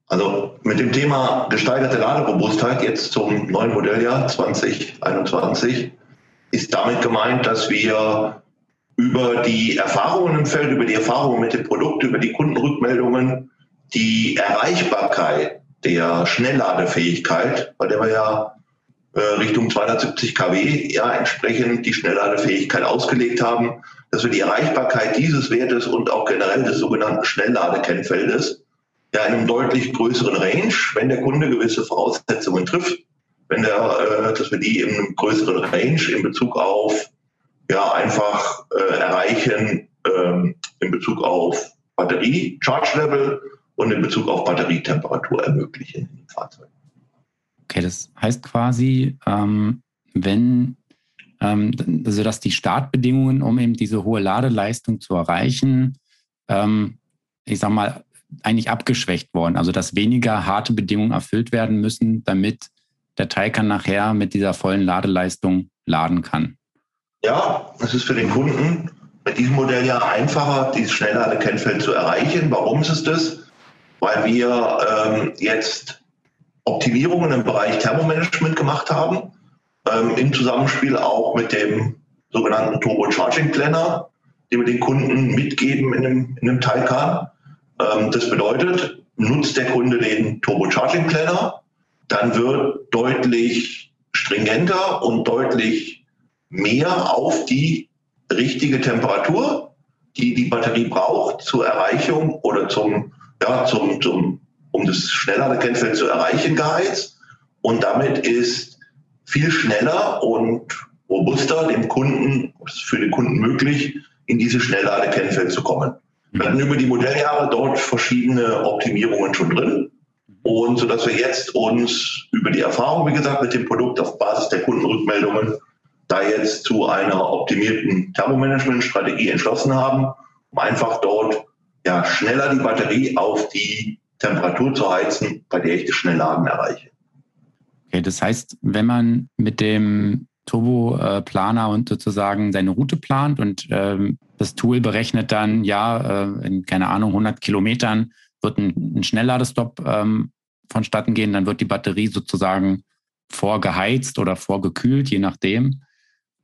Also mit dem Thema gesteigerte Laderobustheit jetzt zum neuen Modelljahr 2021 ist damit gemeint, dass wir über die Erfahrungen im Feld, über die Erfahrungen mit dem Produkt, über die Kundenrückmeldungen, die Erreichbarkeit der Schnellladefähigkeit, bei der wir ja äh, Richtung 270 kW ja entsprechend die Schnellladefähigkeit ausgelegt haben, dass wir die Erreichbarkeit dieses Wertes und auch generell des sogenannten Schnellladekennfeldes ja in einem deutlich größeren Range, wenn der Kunde gewisse Voraussetzungen trifft, wenn der, äh, dass wir die in einem größeren Range in Bezug auf ja einfach äh, erreichen ähm, in Bezug auf Batterie, Charge Level und in Bezug auf Batterietemperatur ermöglichen im Fahrzeug. Okay, das heißt quasi, ähm, wenn ähm, also dass die Startbedingungen, um eben diese hohe Ladeleistung zu erreichen, ähm, ich sag mal, eigentlich abgeschwächt worden. Also dass weniger harte Bedingungen erfüllt werden müssen, damit der Taycan nachher mit dieser vollen Ladeleistung laden kann. Ja, es ist für den Kunden mit diesem Modell ja einfacher, dieses Schnellladekennfeld zu erreichen. Warum ist es das? Weil wir ähm, jetzt Optimierungen im Bereich Thermomanagement gemacht haben, ähm, im Zusammenspiel auch mit dem sogenannten Turbo Charging Planner, den wir den Kunden mitgeben in einem, in einem Taycan. Ähm, das bedeutet, nutzt der Kunde den Turbo Charging Planner, dann wird deutlich stringenter und deutlich mehr auf die richtige Temperatur, die die Batterie braucht zur Erreichung oder zum, ja, zum, zum, um das Schnellladekennfeld zu erreichen, geheizt. Und damit ist viel schneller und robuster dem Kunden, für den Kunden möglich, in dieses Schnellladekennfeld zu kommen. Wir hatten über die Modelljahre dort verschiedene Optimierungen schon drin. Und so dass wir jetzt uns über die Erfahrung, wie gesagt, mit dem Produkt auf Basis der Kundenrückmeldungen da jetzt zu einer optimierten Thermomanagement-Strategie entschlossen haben, um einfach dort ja, schneller die Batterie auf die Temperatur zu heizen, bei der ich das Schnellladen erreiche. Okay, das heißt, wenn man mit dem Turbo-Planer und sozusagen seine Route plant und ähm, das Tool berechnet dann, ja, äh, in, keine Ahnung, 100 Kilometern wird ein, ein Schnellladestopp ähm, vonstatten gehen, dann wird die Batterie sozusagen vorgeheizt oder vorgekühlt, je nachdem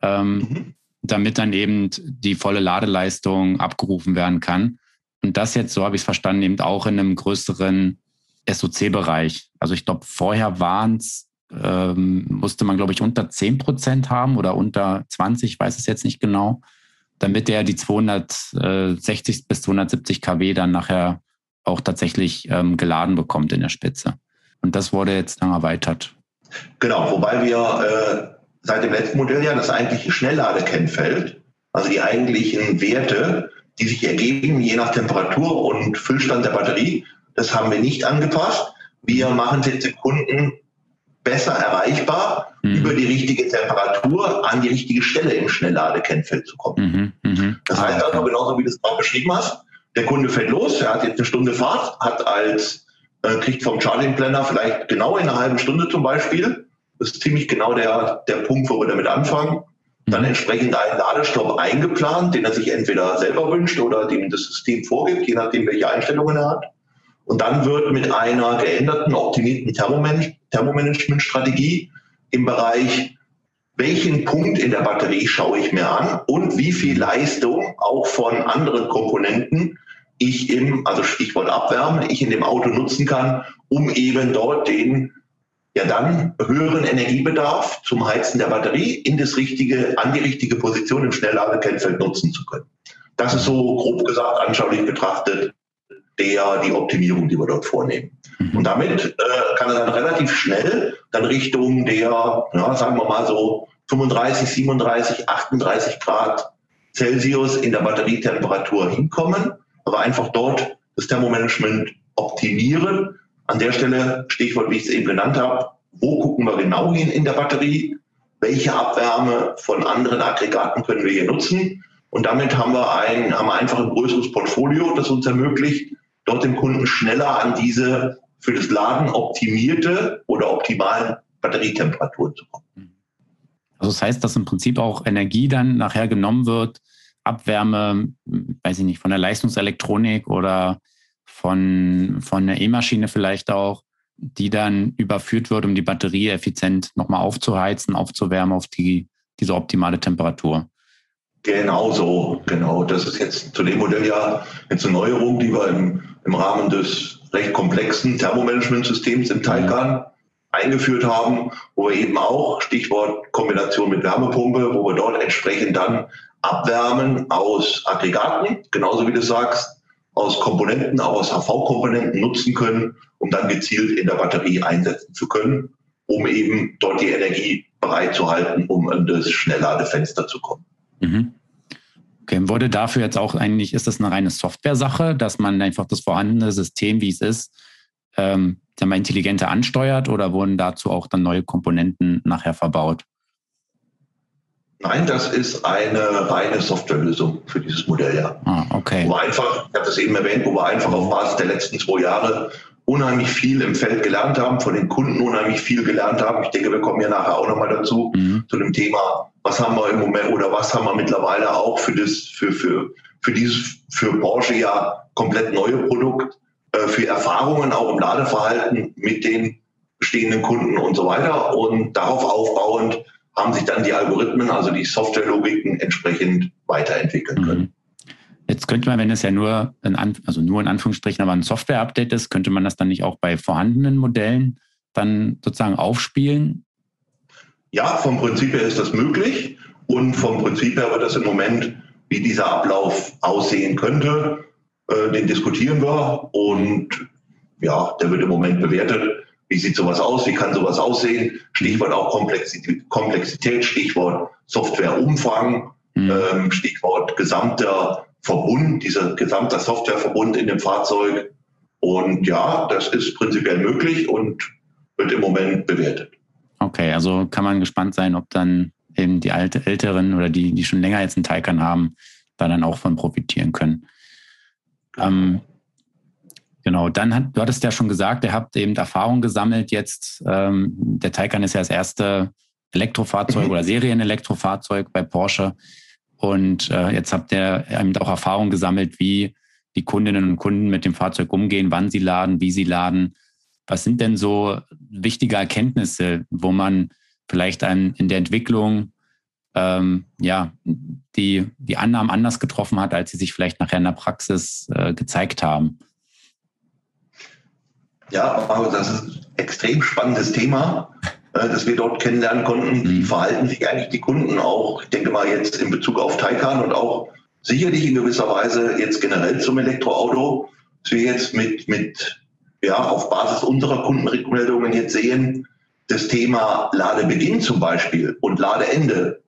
ähm, mhm. damit dann eben die volle Ladeleistung abgerufen werden kann. Und das jetzt, so habe ich es verstanden, eben auch in einem größeren SOC-Bereich. Also ich glaube, vorher waren es, ähm, musste man, glaube ich, unter 10 Prozent haben oder unter 20, ich weiß es jetzt nicht genau, damit er die 260 bis 270 kW dann nachher auch tatsächlich ähm, geladen bekommt in der Spitze. Und das wurde jetzt dann erweitert. Genau, wobei wir äh, seit dem letzten Modelljahr das eigentliche Schnellladekennfeld, also die eigentlichen Werte, die sich ergeben, je nach Temperatur und Füllstand der Batterie, das haben wir nicht angepasst. Wir machen es jetzt dem Kunden besser erreichbar, mhm. über die richtige Temperatur an die richtige Stelle im Schnellladekennfeld zu kommen. Mhm. Mhm. Das heißt ah, also, genauso wie du es gerade beschrieben hast, der Kunde fährt los, er hat jetzt eine Stunde Fahrt, hat als, äh, kriegt vom Charging Planner vielleicht genau in einer halben Stunde zum Beispiel das ist ziemlich genau der, der Punkt, wo wir damit anfangen. Dann mhm. entsprechend einen Ladestopp eingeplant, den er sich entweder selber wünscht oder den das System vorgibt, je nachdem, welche Einstellungen er hat. Und dann wird mit einer geänderten, optimierten Thermomanagement-Strategie im Bereich, welchen Punkt in der Batterie schaue ich mir an und wie viel Leistung auch von anderen Komponenten ich im, also Stichwort Abwärmen, ich in dem Auto nutzen kann, um eben dort den ja dann höheren Energiebedarf zum Heizen der Batterie in das richtige, an die richtige Position im Schnellladekennfeld nutzen zu können. Das ist so grob gesagt, anschaulich betrachtet, der, die Optimierung, die wir dort vornehmen. Mhm. Und damit äh, kann er dann relativ schnell dann Richtung der, ja, sagen wir mal so 35, 37, 38 Grad Celsius in der Batterietemperatur hinkommen, aber einfach dort das Thermomanagement optimieren. An der Stelle, Stichwort, wie ich es eben genannt habe, wo gucken wir genau hin in der Batterie? Welche Abwärme von anderen Aggregaten können wir hier nutzen? Und damit haben wir, ein, haben wir einfach ein größeres Portfolio, das uns ermöglicht, dort dem Kunden schneller an diese für das Laden optimierte oder optimalen Batterietemperaturen zu kommen. Also das heißt, dass im Prinzip auch Energie dann nachher genommen wird, Abwärme, weiß ich nicht, von der Leistungselektronik oder von, von der E-Maschine vielleicht auch, die dann überführt wird, um die Batterie effizient nochmal aufzuheizen, aufzuwärmen auf die, diese optimale Temperatur. Genau so, genau. Das ist jetzt zu dem Modell ja jetzt eine Neuerung, die wir im, im Rahmen des recht komplexen Thermomanagementsystems im Taycan eingeführt haben, wo wir eben auch, Stichwort Kombination mit Wärmepumpe, wo wir dort entsprechend dann abwärmen aus Aggregaten, genauso wie du sagst, aus Komponenten, auch aus HV-Komponenten nutzen können, um dann gezielt in der Batterie einsetzen zu können, um eben dort die Energie bereitzuhalten, um in das Schnellladefenster zu kommen. Mhm. Okay, wurde dafür jetzt auch eigentlich, ist das eine reine Software-Sache, dass man einfach das vorhandene System, wie es ist, ähm, mal intelligenter ansteuert oder wurden dazu auch dann neue Komponenten nachher verbaut? Nein, das ist eine reine Softwarelösung für dieses Modell, ja. Ah, okay. Wo wir einfach, ich habe das eben erwähnt, wo wir einfach auf Basis der letzten zwei Jahre unheimlich viel im Feld gelernt haben, von den Kunden unheimlich viel gelernt haben. Ich denke, wir kommen ja nachher auch nochmal dazu, mhm. zu dem Thema, was haben wir im Moment oder was haben wir mittlerweile auch für das, für, für, für dieses, für Porsche ja komplett neue Produkt, äh, für Erfahrungen auch im Ladeverhalten mit den bestehenden Kunden und so weiter. Und darauf aufbauend haben sich dann die Algorithmen, also die Softwarelogiken entsprechend weiterentwickeln können. Mhm. Jetzt könnte man, wenn es ja nur, in, also nur in Anführungsstrichen, aber ein Software-Update ist, könnte man das dann nicht auch bei vorhandenen Modellen dann sozusagen aufspielen? Ja, vom Prinzip her ist das möglich und vom Prinzip her wird das im Moment, wie dieser Ablauf aussehen könnte, äh, den diskutieren wir und ja, der wird im Moment bewertet. Wie sieht sowas aus? Wie kann sowas aussehen? Stichwort auch Komplexität, Komplexität Stichwort Softwareumfang, mhm. ähm, Stichwort gesamter Verbund, dieser gesamte Softwareverbund in dem Fahrzeug. Und ja, das ist prinzipiell möglich und wird im Moment bewertet. Okay, also kann man gespannt sein, ob dann eben die alte, Älteren oder die, die schon länger jetzt einen Taycan haben, da dann auch von profitieren können. Ähm, Genau, dann hat, du hattest ja schon gesagt, ihr habt eben Erfahrung gesammelt jetzt. Ähm, der Taycan ist ja das erste Elektrofahrzeug mhm. oder Serienelektrofahrzeug bei Porsche. Und äh, jetzt habt ihr eben auch Erfahrung gesammelt, wie die Kundinnen und Kunden mit dem Fahrzeug umgehen, wann sie laden, wie sie laden. Was sind denn so wichtige Erkenntnisse, wo man vielleicht ein, in der Entwicklung ähm, ja, die, die Annahmen anders getroffen hat, als sie sich vielleicht nachher in der Praxis äh, gezeigt haben? Ja, aber das ist ein extrem spannendes Thema, äh, das wir dort kennenlernen konnten. Wie mhm. verhalten sich eigentlich die Kunden auch? Ich denke mal jetzt in Bezug auf Taycan und auch sicherlich in gewisser Weise jetzt generell zum Elektroauto, dass wir jetzt mit, mit ja, auf Basis unserer Kundenrückmeldungen jetzt sehen, das Thema Ladebeginn zum Beispiel und Ladeende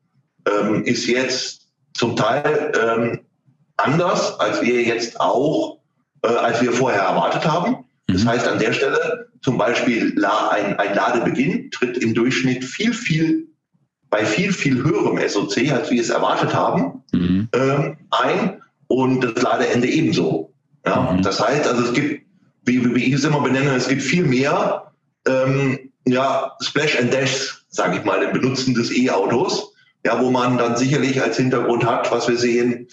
ähm, ist jetzt zum Teil ähm, anders, als wir jetzt auch, äh, als wir vorher erwartet haben. Das mhm. heißt, an der Stelle zum Beispiel ein, ein Ladebeginn tritt im Durchschnitt viel, viel bei viel, viel höherem SOC, als wir es erwartet haben, mhm. ähm, ein und das Ladeende ebenso. Ja? Mhm. Das heißt, also es gibt, wie, wie ich es immer benenne, es gibt viel mehr ähm, ja, Splash and Dash, sage ich mal, im Benutzen des E-Autos, ja, wo man dann sicherlich als Hintergrund hat, was wir sehen,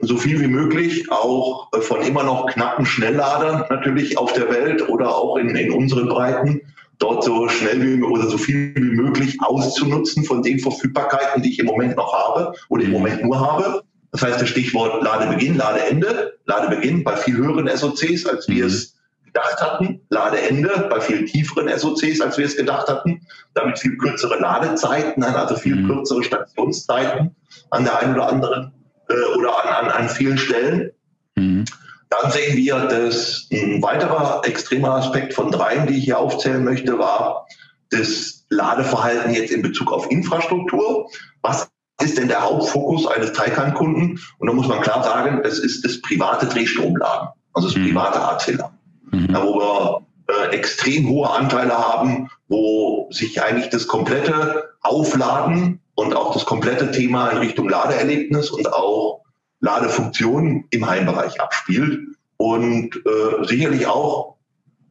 so viel wie möglich auch äh, von immer noch knappen Schnellladern natürlich auf der Welt oder auch in, in unseren Breiten dort so schnell wie oder so viel wie möglich auszunutzen von den Verfügbarkeiten, die ich im Moment noch habe oder im Moment nur habe. Das heißt, das Stichwort Ladebeginn, Ladeende, Ladebeginn bei viel höheren SOCs, als wir es gedacht hatten. Ladeende bei viel tieferen SOCs, als wir es gedacht hatten. Damit viel kürzere Ladezeiten, also viel mhm. kürzere Stationszeiten an der einen oder anderen äh, oder an, an, an vielen Stellen. Mhm. Dann sehen wir, dass ein weiterer extremer Aspekt von dreien, die ich hier aufzählen möchte, war das Ladeverhalten jetzt in Bezug auf Infrastruktur. Was ist denn der Hauptfokus eines Taycan-Kunden? Und da muss man klar sagen, es ist das private Drehstromladen, also das mhm. private AC-Laden, mhm. wo wir äh, extrem hohe Anteile haben, wo sich eigentlich das komplette Aufladen und auch das komplette Thema in Richtung Ladeerlebnis und auch Ladefunktion im Heimbereich abspielt und äh, sicherlich auch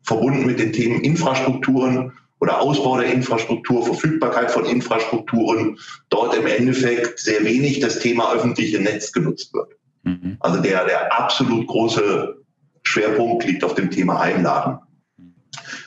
verbunden mit den Themen Infrastrukturen oder Ausbau der Infrastruktur, Verfügbarkeit von Infrastrukturen, dort im Endeffekt sehr wenig das Thema öffentliche Netz genutzt wird. Mhm. Also der, der absolut große Schwerpunkt liegt auf dem Thema Heimladen.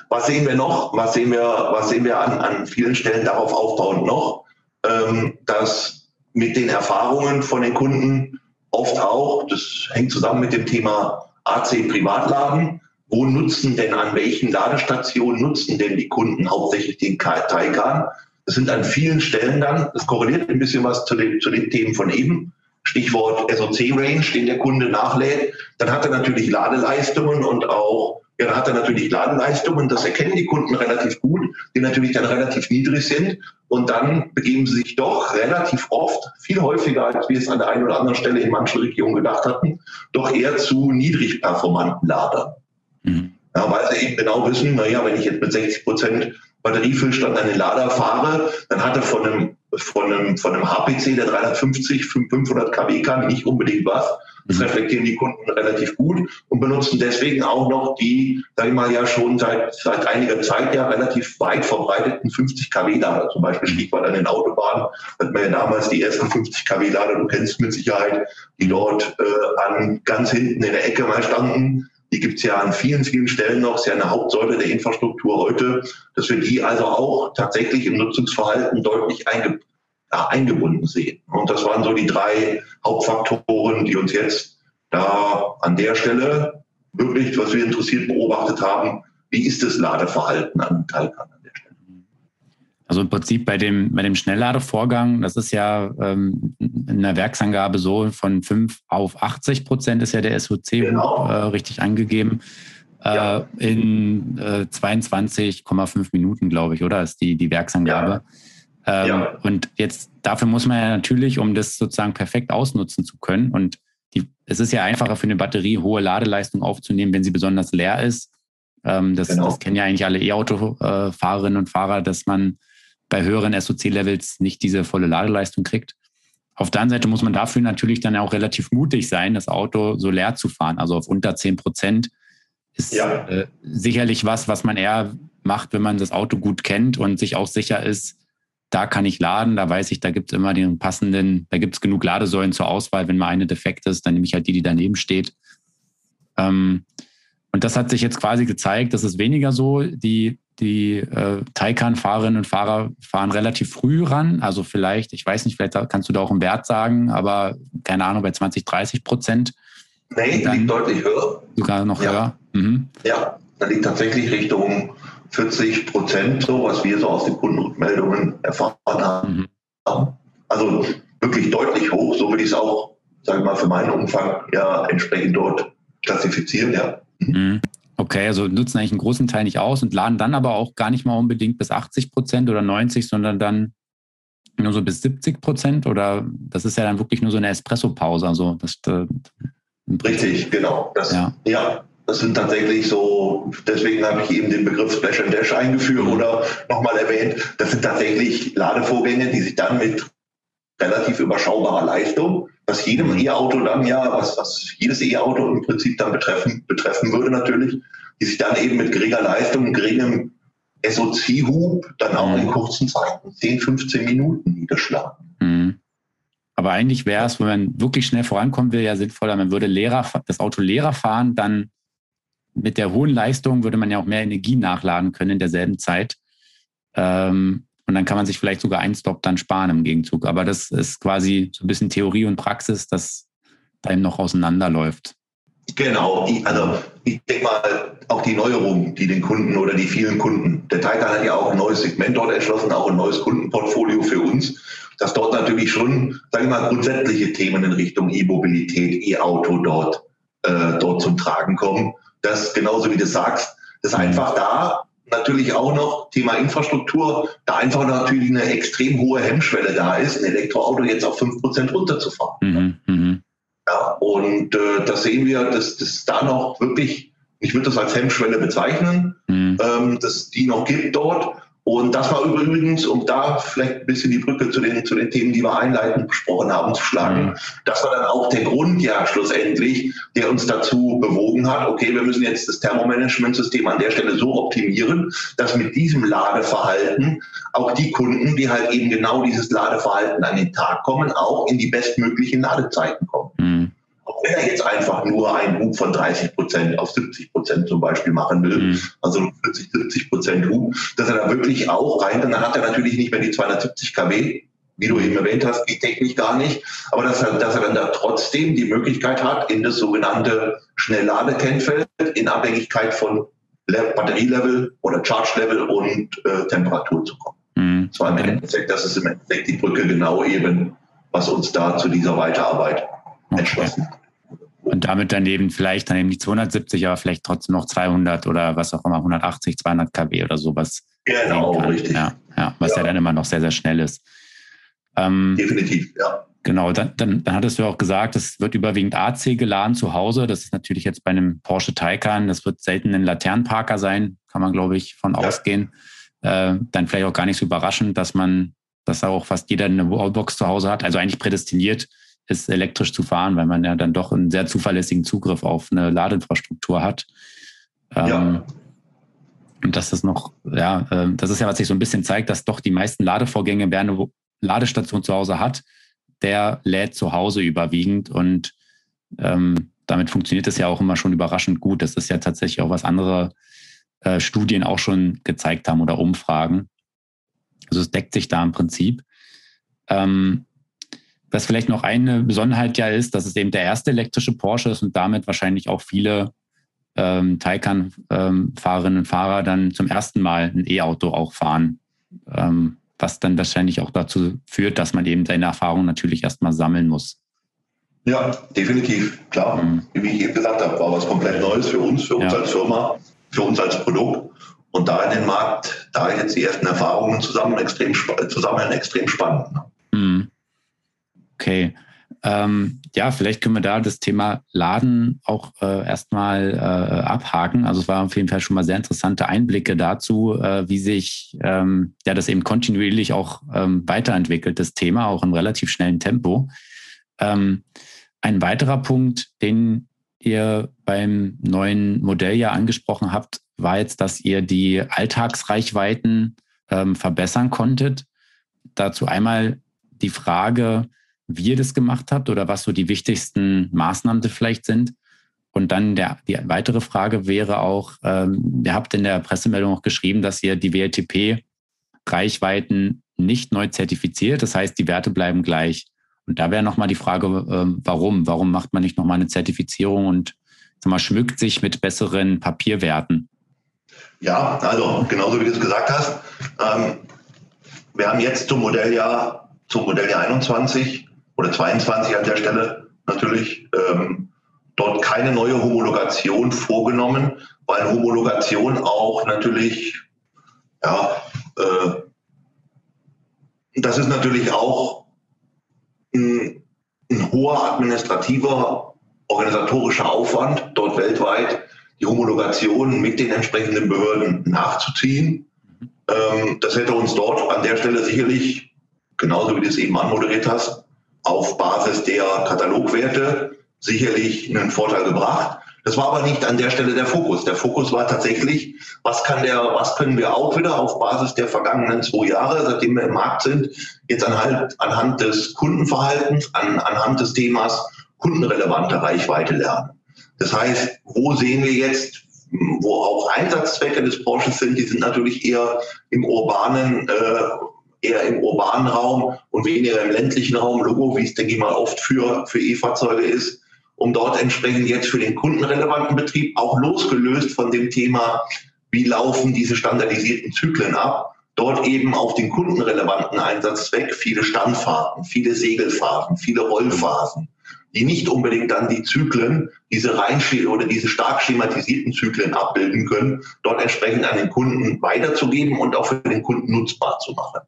Was sehen wir noch? Was sehen wir, was sehen wir an, an vielen Stellen darauf aufbauend noch? Ähm, dass mit den Erfahrungen von den Kunden oft auch, das hängt zusammen mit dem Thema AC Privatladen, wo nutzen denn, an welchen Ladestationen nutzen denn die Kunden hauptsächlich den Taycan? Das sind an vielen Stellen dann, das korreliert ein bisschen was zu den, zu den Themen von eben. Stichwort SOC-Range, den der Kunde nachlädt. Dann hat er natürlich Ladeleistungen und auch, ja, dann hat er natürlich Ladeleistungen. Das erkennen die Kunden relativ gut, die natürlich dann relativ niedrig sind. Und dann begeben sie sich doch relativ oft, viel häufiger, als wir es an der einen oder anderen Stelle in manchen Regionen gedacht hatten, doch eher zu niedrig performanten Ladern. Mhm. Ja, weil sie eben genau wissen, naja, wenn ich jetzt mit 60 Prozent Batteriefüllstand an den Lader fahre, dann hat er von einem, von einem, von einem HPC, der 350, 500 kW kann, nicht unbedingt was. Das mhm. reflektieren die Kunden relativ gut und benutzen deswegen auch noch die, sag ich mal, ja schon seit, seit einiger Zeit ja relativ weit verbreiteten 50 kW Lader. Zum Beispiel Stichwort an den Autobahnen hat man ja damals die ersten 50 kW Lader, du kennst mit Sicherheit, die dort äh, an ganz hinten in der Ecke mal standen die gibt es ja an vielen, vielen Stellen noch. Ist ja eine Hauptsäule der Infrastruktur heute, dass wir die also auch tatsächlich im Nutzungsverhalten deutlich einge eingebunden sehen. Und das waren so die drei Hauptfaktoren, die uns jetzt da an der Stelle wirklich, was wir interessiert beobachtet haben, wie ist das Ladeverhalten an Taycan? Also im Prinzip bei dem, bei dem Schnellladevorgang, das ist ja ähm, in der Werksangabe so von 5 auf 80 Prozent ist ja der SOC genau. äh, richtig angegeben. Äh, ja. In äh, 22,5 Minuten, glaube ich, oder? Ist die, die Werksangabe. Ja. Ähm, ja. Und jetzt dafür muss man ja natürlich, um das sozusagen perfekt ausnutzen zu können. Und die, es ist ja einfacher für eine Batterie, hohe Ladeleistung aufzunehmen, wenn sie besonders leer ist. Ähm, das, genau. das kennen ja eigentlich alle E-Auto-Fahrerinnen und Fahrer, dass man bei höheren SOC-Levels nicht diese volle Ladeleistung kriegt. Auf der anderen Seite muss man dafür natürlich dann auch relativ mutig sein, das Auto so leer zu fahren. Also auf unter 10 Prozent ist ja. äh, sicherlich was, was man eher macht, wenn man das Auto gut kennt und sich auch sicher ist, da kann ich laden, da weiß ich, da gibt es immer den passenden, da gibt es genug Ladesäulen zur Auswahl. Wenn mal eine defekt ist, dann nehme ich halt die, die daneben steht. Ähm, und das hat sich jetzt quasi gezeigt, das ist weniger so. Die die äh, Taycan-Fahrerinnen und Fahrer fahren relativ früh ran. Also vielleicht, ich weiß nicht, vielleicht kannst du da auch einen Wert sagen, aber keine Ahnung, bei 20, 30 Prozent. Nee, liegt deutlich höher. Sogar noch ja. höher. Mhm. Ja, da liegt tatsächlich Richtung 40 Prozent, so was wir so aus den Kundenrückmeldungen erfahren haben. Mhm. Also wirklich deutlich hoch, so würde ich es auch, sage ich mal, für meinen Umfang ja entsprechend dort klassifizieren, ja. Mhm. Okay, also nutzen eigentlich einen großen Teil nicht aus und laden dann aber auch gar nicht mal unbedingt bis 80 Prozent oder 90, sondern dann nur so bis 70 Prozent oder das ist ja dann wirklich nur so eine Espresso-Pause. Also das, äh, Richtig, genau. Das, ja. ja. das sind tatsächlich so, deswegen habe ich eben den Begriff Splash and Dash eingeführt mhm. oder nochmal erwähnt, das sind tatsächlich Ladevorgänge, die sich dann mit relativ überschaubarer Leistung, was jedem mhm. E-Auto dann ja, was, was jedes E-Auto im Prinzip dann betreffen, betreffen würde natürlich, die sich dann eben mit geringer Leistung, geringem SOC-Hub dann auch in mhm. kurzen Zeiten, 10, 15 Minuten niederschlagen. Mhm. Aber eigentlich wäre es, wenn man wirklich schnell vorankommen will, ja sinnvoller, man würde leerer, das Auto leerer fahren, dann mit der hohen Leistung würde man ja auch mehr Energie nachladen können in derselben Zeit. Ähm, und dann kann man sich vielleicht sogar einen Stop dann sparen im Gegenzug. Aber das ist quasi so ein bisschen Theorie und Praxis, das da eben noch auseinanderläuft. Genau, also ich denke mal, auch die Neuerung, die den Kunden oder die vielen Kunden, der Taycan hat ja auch ein neues Segment dort erschlossen, auch ein neues Kundenportfolio für uns, dass dort natürlich schon, sagen wir mal, grundsätzliche Themen in Richtung E-Mobilität, E-Auto dort, äh, dort zum Tragen kommen. Das genauso wie du sagst, das einfach da natürlich auch noch Thema Infrastruktur, da einfach natürlich eine extrem hohe Hemmschwelle da ist, ein Elektroauto jetzt auf 5% runterzufahren. Mhm, mh. Ja, und äh, da sehen wir, dass das da noch wirklich, ich würde das als Hemmschwelle bezeichnen, mhm. ähm, dass die noch gibt dort. Und das war übrigens, um da vielleicht ein bisschen die Brücke zu den, zu den Themen, die wir einleitend besprochen haben, zu schlagen. Mhm. Das war dann auch der Grund ja schlussendlich, der uns dazu bewogen hat, okay, wir müssen jetzt das Thermomanagementsystem an der Stelle so optimieren, dass mit diesem Ladeverhalten auch die Kunden, die halt eben genau dieses Ladeverhalten an den Tag kommen, auch in die bestmöglichen Ladezeiten kommen. Mhm er jetzt einfach nur einen Hub von 30 Prozent auf 70 Prozent zum Beispiel machen will, mhm. also 40, 70 Prozent Hub, dass er da wirklich auch rein, dann hat er natürlich nicht mehr die 270 kW, wie du eben erwähnt hast, geht technisch gar nicht, aber dass er, dass er dann da trotzdem die Möglichkeit hat, in das sogenannte Schnellladekennfeld in Abhängigkeit von Batterielevel oder Charge-Level und äh, Temperatur zu kommen. Mhm. Das, war im Endeffekt, das ist im Endeffekt die Brücke genau eben, was uns da zu dieser Weiterarbeit entschlossen hat. Und damit dann eben vielleicht dann eben nicht 270, aber vielleicht trotzdem noch 200 oder was auch immer, 180, 200 kW oder sowas. Genau, richtig. Ja, ja was ja. ja. dann immer noch sehr, sehr schnell ist. Ähm, Definitiv, ja. Genau, dann, dann, dann hattest du auch gesagt, es wird überwiegend AC geladen zu Hause. Das ist natürlich jetzt bei einem Porsche Taycan, das wird selten ein Laternenparker sein, kann man, glaube ich, von ja. ausgehen. Äh, dann vielleicht auch gar nicht so überraschend, dass man, dass auch fast jeder eine Wallbox zu Hause hat, also eigentlich prädestiniert ist, elektrisch zu fahren, weil man ja dann doch einen sehr zuverlässigen Zugriff auf eine Ladeinfrastruktur hat. Ähm, ja. Und das ist noch, ja, äh, das ist ja, was sich so ein bisschen zeigt, dass doch die meisten Ladevorgänge, wer eine Ladestation zu Hause hat, der lädt zu Hause überwiegend und ähm, damit funktioniert es ja auch immer schon überraschend gut. Das ist ja tatsächlich auch, was andere äh, Studien auch schon gezeigt haben oder Umfragen. Also es deckt sich da im Prinzip. Ähm, was vielleicht noch eine Besonderheit ja ist, dass es eben der erste elektrische Porsche ist und damit wahrscheinlich auch viele ähm, Taycan-Fahrerinnen ähm, und Fahrer dann zum ersten Mal ein E-Auto auch fahren. Ähm, was dann wahrscheinlich auch dazu führt, dass man eben seine Erfahrungen natürlich erstmal sammeln muss. Ja, definitiv, klar. Mhm. Wie ich eben gesagt habe, war was komplett Neues für uns, für uns ja. als Firma, für uns als Produkt. Und da in den Markt, da jetzt die ersten Erfahrungen zusammen extrem, zusammen extrem spannend. Okay. Ähm, ja, vielleicht können wir da das Thema Laden auch äh, erstmal äh, abhaken. Also es waren auf jeden Fall schon mal sehr interessante Einblicke dazu, äh, wie sich ähm, ja das eben kontinuierlich auch ähm, weiterentwickelt, das Thema, auch im relativ schnellen Tempo. Ähm, ein weiterer Punkt, den ihr beim neuen Modell ja angesprochen habt, war jetzt, dass ihr die Alltagsreichweiten ähm, verbessern konntet. Dazu einmal die Frage, wie ihr das gemacht habt oder was so die wichtigsten Maßnahmen vielleicht sind. Und dann der, die weitere Frage wäre auch, ähm, ihr habt in der Pressemeldung auch geschrieben, dass ihr die WLTP-Reichweiten nicht neu zertifiziert. Das heißt, die Werte bleiben gleich. Und da wäre nochmal die Frage, ähm, warum? Warum macht man nicht nochmal eine Zertifizierung und sag mal, schmückt sich mit besseren Papierwerten? Ja, also genauso wie du es gesagt hast. Ähm, wir haben jetzt zum Modelljahr, zum Modelljahr 21 oder 22 an der Stelle natürlich ähm, dort keine neue Homologation vorgenommen, weil Homologation auch natürlich, ja, äh, das ist natürlich auch ein, ein hoher administrativer, organisatorischer Aufwand, dort weltweit die Homologation mit den entsprechenden Behörden nachzuziehen. Ähm, das hätte uns dort an der Stelle sicherlich, genauso wie du es eben anmoderiert hast, auf Basis der Katalogwerte sicherlich einen Vorteil gebracht. Das war aber nicht an der Stelle der Fokus. Der Fokus war tatsächlich, was kann der, was können wir auch wieder auf Basis der vergangenen zwei Jahre, seitdem wir im Markt sind, jetzt anhand, anhand des Kundenverhaltens, an, anhand des Themas kundenrelevante Reichweite lernen. Das heißt, wo sehen wir jetzt, wo auch Einsatzzwecke des Porsches sind, die sind natürlich eher im urbanen äh, eher im urbanen Raum und weniger im ländlichen Raum. Logo, wie es, denke ich mal, oft für, für E-Fahrzeuge ist. um dort entsprechend jetzt für den kundenrelevanten Betrieb auch losgelöst von dem Thema, wie laufen diese standardisierten Zyklen ab, dort eben auf den kundenrelevanten Einsatzzweck viele Standfahrten, viele Segelfahrten, viele Rollphasen, die nicht unbedingt dann die Zyklen, diese rein oder diese stark schematisierten Zyklen abbilden können, dort entsprechend an den Kunden weiterzugeben und auch für den Kunden nutzbar zu machen.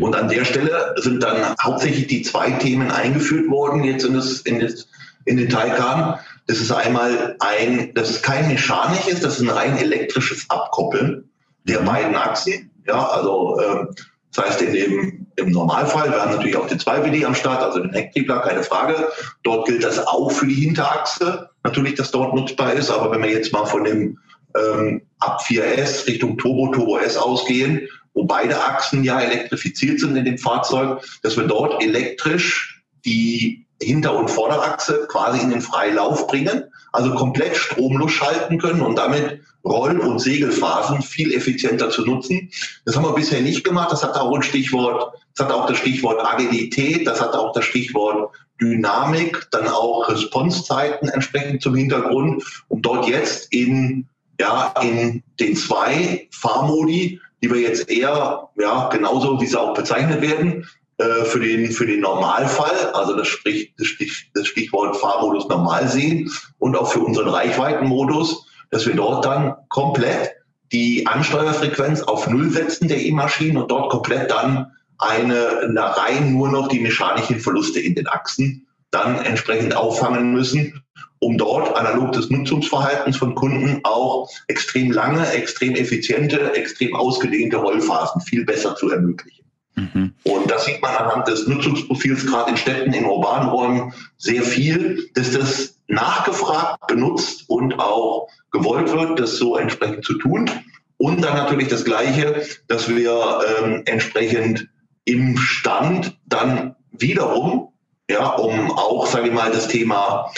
Und an der Stelle sind dann hauptsächlich die zwei Themen eingeführt worden jetzt in, das, in, das, in den Taycan. Das ist einmal ein, das ist kein mechanisches, das ist ein rein elektrisches Abkoppeln der mhm. beiden Achsen. Ja, also ähm, das heißt, in dem, im Normalfall, wir haben natürlich auch den 2WD am Start, also den Hecktriebler, keine Frage. Dort gilt das auch für die Hinterachse, natürlich, dass dort nutzbar ist. Aber wenn wir jetzt mal von dem ähm, ab 4S Richtung Turbo, Turbo S ausgehen, wo beide Achsen ja elektrifiziert sind in dem Fahrzeug, dass wir dort elektrisch die Hinter- und Vorderachse quasi in den Freilauf bringen, also komplett stromlos schalten können und damit Roll- und Segelphasen viel effizienter zu nutzen. Das haben wir bisher nicht gemacht. Das hat auch ein Stichwort, das hat auch das Stichwort Agilität, das hat auch das Stichwort Dynamik, dann auch Responsezeiten entsprechend zum Hintergrund, um dort jetzt in, ja, in den zwei Fahrmodi, die wir jetzt eher, ja, genauso wie sie auch bezeichnet werden, äh, für den, für den Normalfall, also das, Sprich, das, Stich, das Stichwort Fahrmodus normal sehen und auch für unseren Reichweitenmodus, dass wir dort dann komplett die Ansteuerfrequenz auf Null setzen der E-Maschinen und dort komplett dann eine, eine rein nur noch die mechanischen Verluste in den Achsen dann entsprechend auffangen müssen, um dort analog des Nutzungsverhaltens von Kunden auch extrem lange, extrem effiziente, extrem ausgedehnte Rollphasen viel besser zu ermöglichen. Mhm. Und das sieht man anhand des Nutzungsprofils gerade in Städten, in urbanen Räumen sehr viel, dass das nachgefragt, benutzt und auch gewollt wird, das so entsprechend zu tun. Und dann natürlich das Gleiche, dass wir ähm, entsprechend im Stand dann wiederum, ja, um auch, sage ich mal, das Thema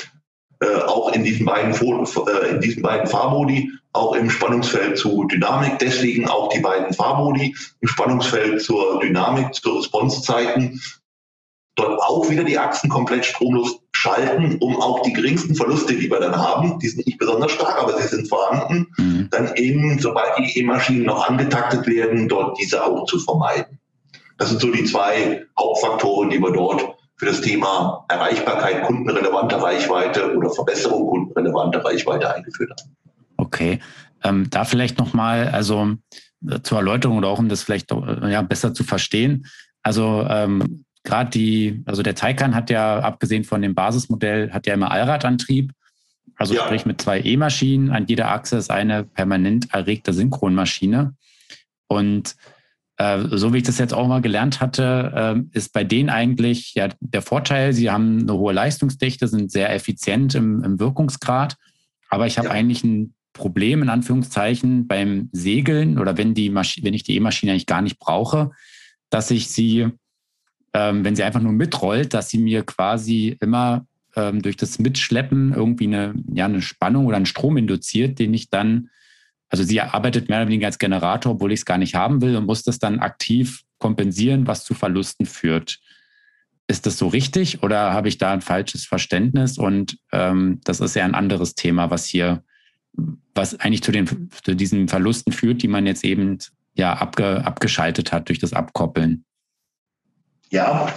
äh, auch in diesen beiden, äh, in diesen beiden Fahrmodi, auch im Spannungsfeld zu Dynamik, deswegen auch die beiden Fahrmodi, im Spannungsfeld zur Dynamik, zu Responsezeiten, dort auch wieder die Achsen komplett stromlos schalten, um auch die geringsten Verluste, die wir dann haben, die sind nicht besonders stark, aber sie sind vorhanden, mhm. dann eben, sobald die E-Maschinen noch angetaktet werden, dort diese auch zu vermeiden. Das sind so die zwei Hauptfaktoren, die wir dort für das Thema Erreichbarkeit, kundenrelevante Reichweite oder Verbesserung kundenrelevanter Reichweite eingeführt haben. Okay, ähm, da vielleicht nochmal, also äh, zur Erläuterung oder auch um das vielleicht äh, ja, besser zu verstehen. Also ähm, gerade die, also der Taycan hat ja, abgesehen von dem Basismodell, hat ja immer Allradantrieb. Also ja. sprich mit zwei E-Maschinen. An jeder Achse ist eine permanent erregte Synchronmaschine. Und äh, so wie ich das jetzt auch mal gelernt hatte, äh, ist bei denen eigentlich ja der Vorteil, sie haben eine hohe Leistungsdichte, sind sehr effizient im, im Wirkungsgrad. Aber ich habe ja. eigentlich ein Problem in Anführungszeichen beim Segeln oder wenn die Masch wenn ich die E-Maschine eigentlich gar nicht brauche, dass ich sie ähm, wenn sie einfach nur mitrollt, dass sie mir quasi immer ähm, durch das Mitschleppen irgendwie eine, ja, eine Spannung oder einen Strom induziert, den ich dann, also sie arbeitet mehr oder weniger als Generator, obwohl ich es gar nicht haben will und muss das dann aktiv kompensieren, was zu Verlusten führt. Ist das so richtig oder habe ich da ein falsches Verständnis? Und ähm, das ist ja ein anderes Thema, was hier, was eigentlich zu, den, zu diesen Verlusten führt, die man jetzt eben ja abge, abgeschaltet hat durch das Abkoppeln. Ja,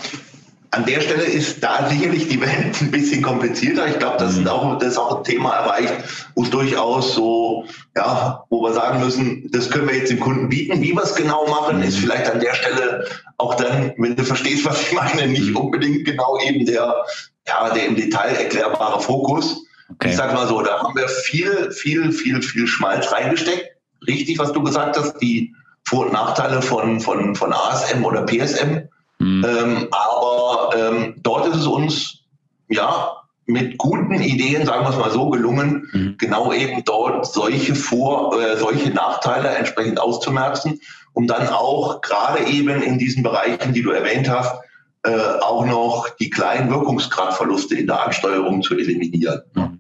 an der Stelle ist da sicherlich die Welt [LAUGHS] ein bisschen komplizierter. Ich glaube, das, ist auch, das ist auch ein Thema erreicht, wo es durchaus so, ja, wo wir sagen müssen, das können wir jetzt dem Kunden bieten. Wie wir es genau machen, ist vielleicht an der Stelle auch dann, wenn du verstehst, was ich meine, nicht mhm. unbedingt genau eben der, ja, der im Detail erklärbare Fokus. Okay. Ich sag mal so, da haben wir viel, viel, viel, viel Schmalz reingesteckt. Richtig, was du gesagt hast, die Vor- und Nachteile von, von, von ASM oder PSM Mhm. Ähm, aber ähm, dort ist es uns ja mit guten Ideen, sagen wir es mal so, gelungen, mhm. genau eben dort solche Vor-, äh, solche Nachteile entsprechend auszumerzen, um dann auch gerade eben in diesen Bereichen, die du erwähnt hast, äh, auch noch die kleinen Wirkungsgradverluste in der Ansteuerung zu eliminieren. Mhm.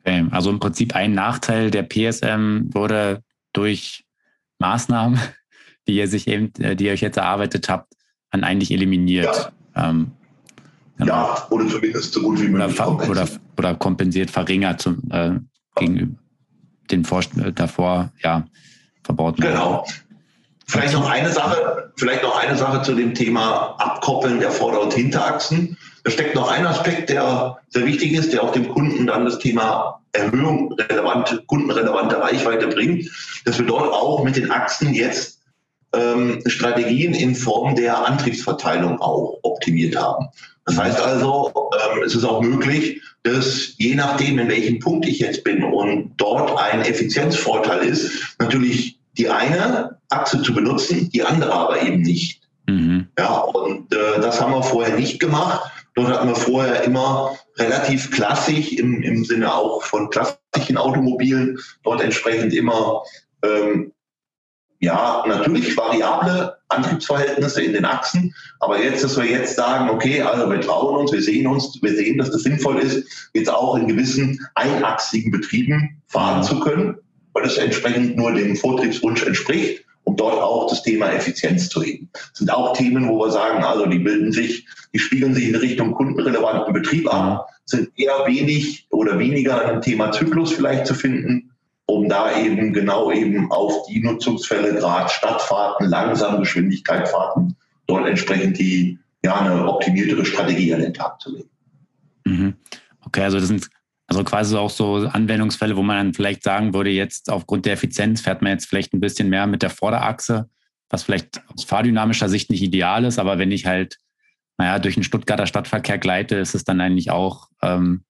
Okay. Also im Prinzip ein Nachteil der PSM wurde durch Maßnahmen, [LAUGHS] die ihr sich eben, äh, die ihr euch jetzt erarbeitet habt, dann eigentlich eliminiert. Ja. Ähm, Genau. Ja, oder zumindest so gut wie möglich. Oder, oder, oder kompensiert, verringert zum, äh, gegenüber den Vor äh, davor ja, verbauten. Genau. Vielleicht noch eine Sache, vielleicht noch eine Sache zu dem Thema Abkoppeln der Vorder- und Hinterachsen. Da steckt noch ein Aspekt, der sehr wichtig ist, der auch dem Kunden dann das Thema Erhöhung relevante, kundenrelevante Reichweite bringt, dass wir dort auch mit den Achsen jetzt ähm, Strategien in Form der Antriebsverteilung auch optimiert haben. Das heißt also, ähm, es ist auch möglich, dass je nachdem, in welchem Punkt ich jetzt bin und dort ein Effizienzvorteil ist, natürlich die eine Achse zu benutzen, die andere aber eben nicht. Mhm. Ja, und äh, das haben wir vorher nicht gemacht. Dort hatten wir vorher immer relativ klassisch im, im Sinne auch von klassischen Automobilen, dort entsprechend immer ähm, ja, natürlich variable Antriebsverhältnisse in den Achsen, aber jetzt, dass wir jetzt sagen, okay, also wir trauen uns, wir sehen uns, wir sehen, dass das sinnvoll ist, jetzt auch in gewissen einachsigen Betrieben fahren zu können, weil es entsprechend nur dem Vortriebswunsch entspricht, um dort auch das Thema Effizienz zu heben. Das sind auch Themen, wo wir sagen, also die bilden sich, die spiegeln sich in Richtung kundenrelevanten Betrieb ab, sind eher wenig oder weniger im Thema Zyklus vielleicht zu finden, um da eben genau eben auf die Nutzungsfälle, gerade Stadtfahrten, langsame Geschwindigkeitsfahrten, dort entsprechend die, ja, eine optimiertere Strategie an den Tag zu legen. Mhm. Okay, also das sind also quasi auch so Anwendungsfälle, wo man dann vielleicht sagen würde, jetzt aufgrund der Effizienz fährt man jetzt vielleicht ein bisschen mehr mit der Vorderachse, was vielleicht aus fahrdynamischer Sicht nicht ideal ist, aber wenn ich halt, naja, durch den Stuttgarter Stadtverkehr gleite, ist es dann eigentlich auch ähm,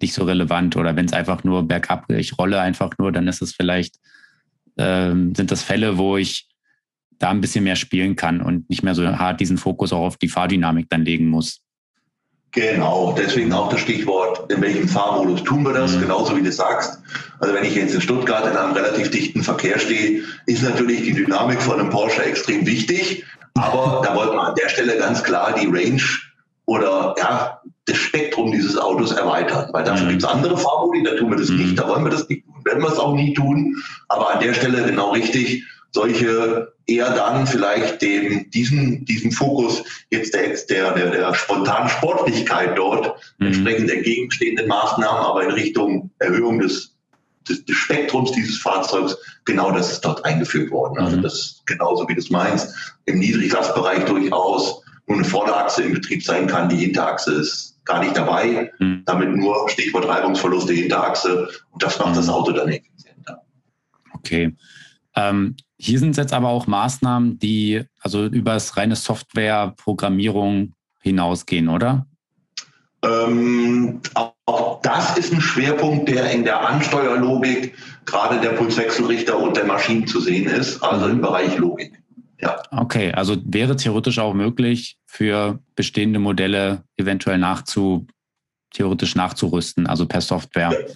nicht so relevant. Oder wenn es einfach nur bergab, ich rolle einfach nur, dann ist es vielleicht, ähm, sind das Fälle, wo ich da ein bisschen mehr spielen kann und nicht mehr so hart diesen Fokus auch auf die Fahrdynamik dann legen muss. Genau, deswegen auch das Stichwort, in welchem Fahrmodus tun wir das, mhm. genauso wie du sagst. Also wenn ich jetzt in Stuttgart in einem relativ dichten Verkehr stehe, ist natürlich die Dynamik von einem Porsche extrem wichtig. Aber da wollten wir an der Stelle ganz klar die Range oder ja, das Spektrum dieses Autos erweitern. Weil dafür mhm. gibt es andere Fahrmodi, da tun wir das mhm. nicht, da wollen wir das nicht tun, werden wir es auch nie tun. Aber an der Stelle genau richtig, solche eher dann vielleicht dem, diesen, diesen Fokus jetzt der, der, der, der spontanen Sportlichkeit dort mhm. entsprechend entgegenstehenden Maßnahmen, aber in Richtung Erhöhung des, des, des, Spektrums dieses Fahrzeugs, genau das ist dort eingeführt worden. Also mhm. das genauso wie du es meinst, im Niedriglastbereich durchaus nur eine Vorderachse im Betrieb sein kann, die Hinterachse ist gar nicht dabei. Mhm. Damit nur Stichwort Reibungsverluste Hinterachse und das macht mhm. das Auto dann effizienter. Okay. Ähm, hier sind es jetzt aber auch Maßnahmen, die also über das reine Softwareprogrammierung hinausgehen, oder? Ähm, auch das ist ein Schwerpunkt, der in der Ansteuerlogik gerade der Pulswechselrichter und der Maschinen zu sehen ist, also im Bereich Logik. Ja. Okay, also wäre theoretisch auch möglich, für bestehende Modelle eventuell nachzu, theoretisch nachzurüsten, also per Software.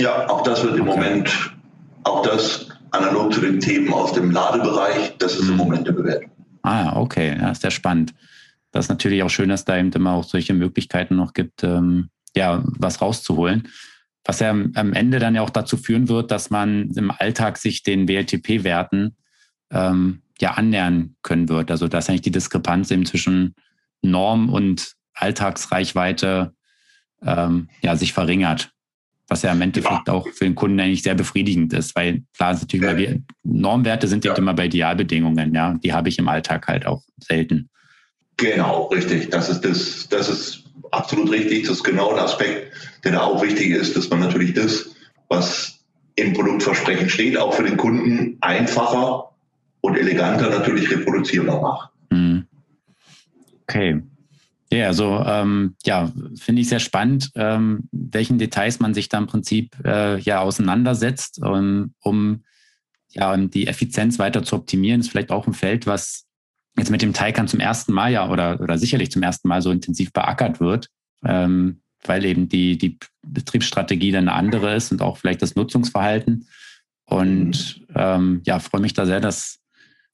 Ja, auch das wird im okay. Moment, auch das analog zu den Themen aus dem Ladebereich, das ist im mhm. Moment der Bewertung. Ah, okay, ja, ist sehr spannend. Das ist natürlich auch schön, dass da eben immer auch solche Möglichkeiten noch gibt, ähm, ja, was rauszuholen. Was ja am Ende dann ja auch dazu führen wird, dass man im Alltag sich den WLTP-Werten ähm, ja annähern können wird. Also dass eigentlich die Diskrepanz eben zwischen Norm und Alltagsreichweite ähm, ja, sich verringert. Was ja im Endeffekt ja. auch für den Kunden eigentlich sehr befriedigend ist, weil klar ist natürlich ja. Normwerte sind ja. immer bei Idealbedingungen, ja. Die habe ich im Alltag halt auch selten. Genau, richtig. Das ist das, das ist absolut richtig. Das ist genau ein Aspekt, der da auch wichtig ist, dass man natürlich das, was im Produktversprechen steht, auch für den Kunden einfacher und eleganter natürlich reproduzierbar macht. Mhm. Okay. Ja, also ähm, ja, finde ich sehr spannend, ähm, welchen Details man sich da im Prinzip äh, ja auseinandersetzt, um, um ja die Effizienz weiter zu optimieren. Ist vielleicht auch ein Feld, was jetzt mit dem Taycan zum ersten Mal ja oder, oder sicherlich zum ersten Mal so intensiv beackert wird, ähm, weil eben die, die Betriebsstrategie dann eine andere ist und auch vielleicht das Nutzungsverhalten. Und mhm. ähm, ja, freue mich da sehr, dass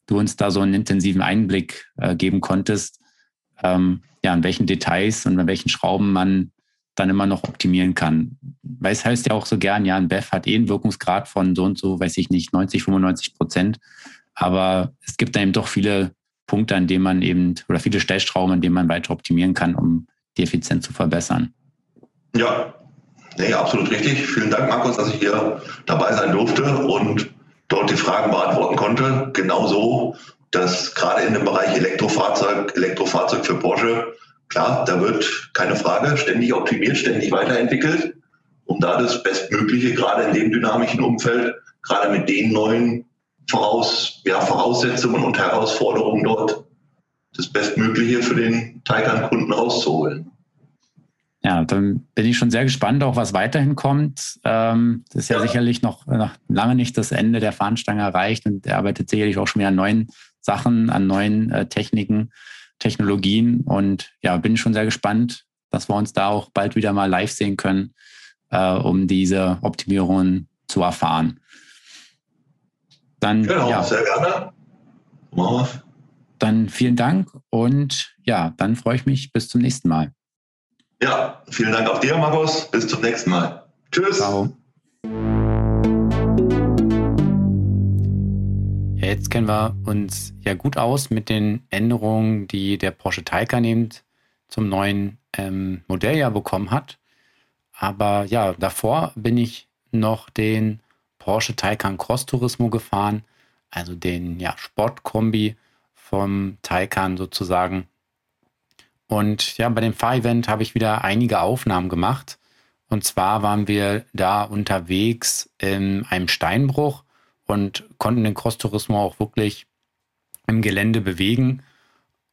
du uns da so einen intensiven Einblick äh, geben konntest, ähm, ja, an welchen Details und an welchen Schrauben man dann immer noch optimieren kann. Weil es heißt ja auch so gern, ja, ein BEF hat eh einen Wirkungsgrad von so und so, weiß ich nicht, 90, 95 Prozent. Aber es gibt dann eben doch viele Punkte, an denen man eben, oder viele Stellschrauben, an denen man weiter optimieren kann, um die Effizienz zu verbessern. Ja, nee, absolut richtig. Vielen Dank, Markus, dass ich hier dabei sein durfte und dort die Fragen beantworten konnte. Genauso, dass gerade in dem Bereich Elektrofahrzeug, Elektrofahrzeug für Porsche, klar, da wird keine Frage ständig optimiert, ständig weiterentwickelt, um da das Bestmögliche gerade in dem dynamischen Umfeld, gerade mit den neuen Voraus, ja, Voraussetzungen und Herausforderungen dort das Bestmögliche für den Taycan-Kunden rauszuholen. Ja, dann bin ich schon sehr gespannt, auch was weiterhin kommt. Ähm, das ist ja, ja, sicherlich noch, noch lange nicht das Ende der Fahnenstange erreicht und er arbeitet sicherlich auch schon wieder an neuen Sachen, an neuen äh, Techniken, Technologien. Und ja, bin schon sehr gespannt, dass wir uns da auch bald wieder mal live sehen können, äh, um diese Optimierungen zu erfahren. Dann, genau, ja, sehr gerne. Dann vielen Dank und ja, dann freue ich mich bis zum nächsten Mal. Ja, vielen Dank auch dir, Markus. Bis zum nächsten Mal. Tschüss. Ciao. Ja, jetzt kennen wir uns ja gut aus mit den Änderungen, die der Porsche Taycan eben zum neuen ähm, Modelljahr bekommen hat. Aber ja, davor bin ich noch den Porsche Taycan Cross Turismo gefahren, also den ja, Sportkombi vom Taycan sozusagen. Und ja, bei dem Fahrevent habe ich wieder einige Aufnahmen gemacht. Und zwar waren wir da unterwegs in einem Steinbruch und konnten den Cross-Tourismus auch wirklich im Gelände bewegen.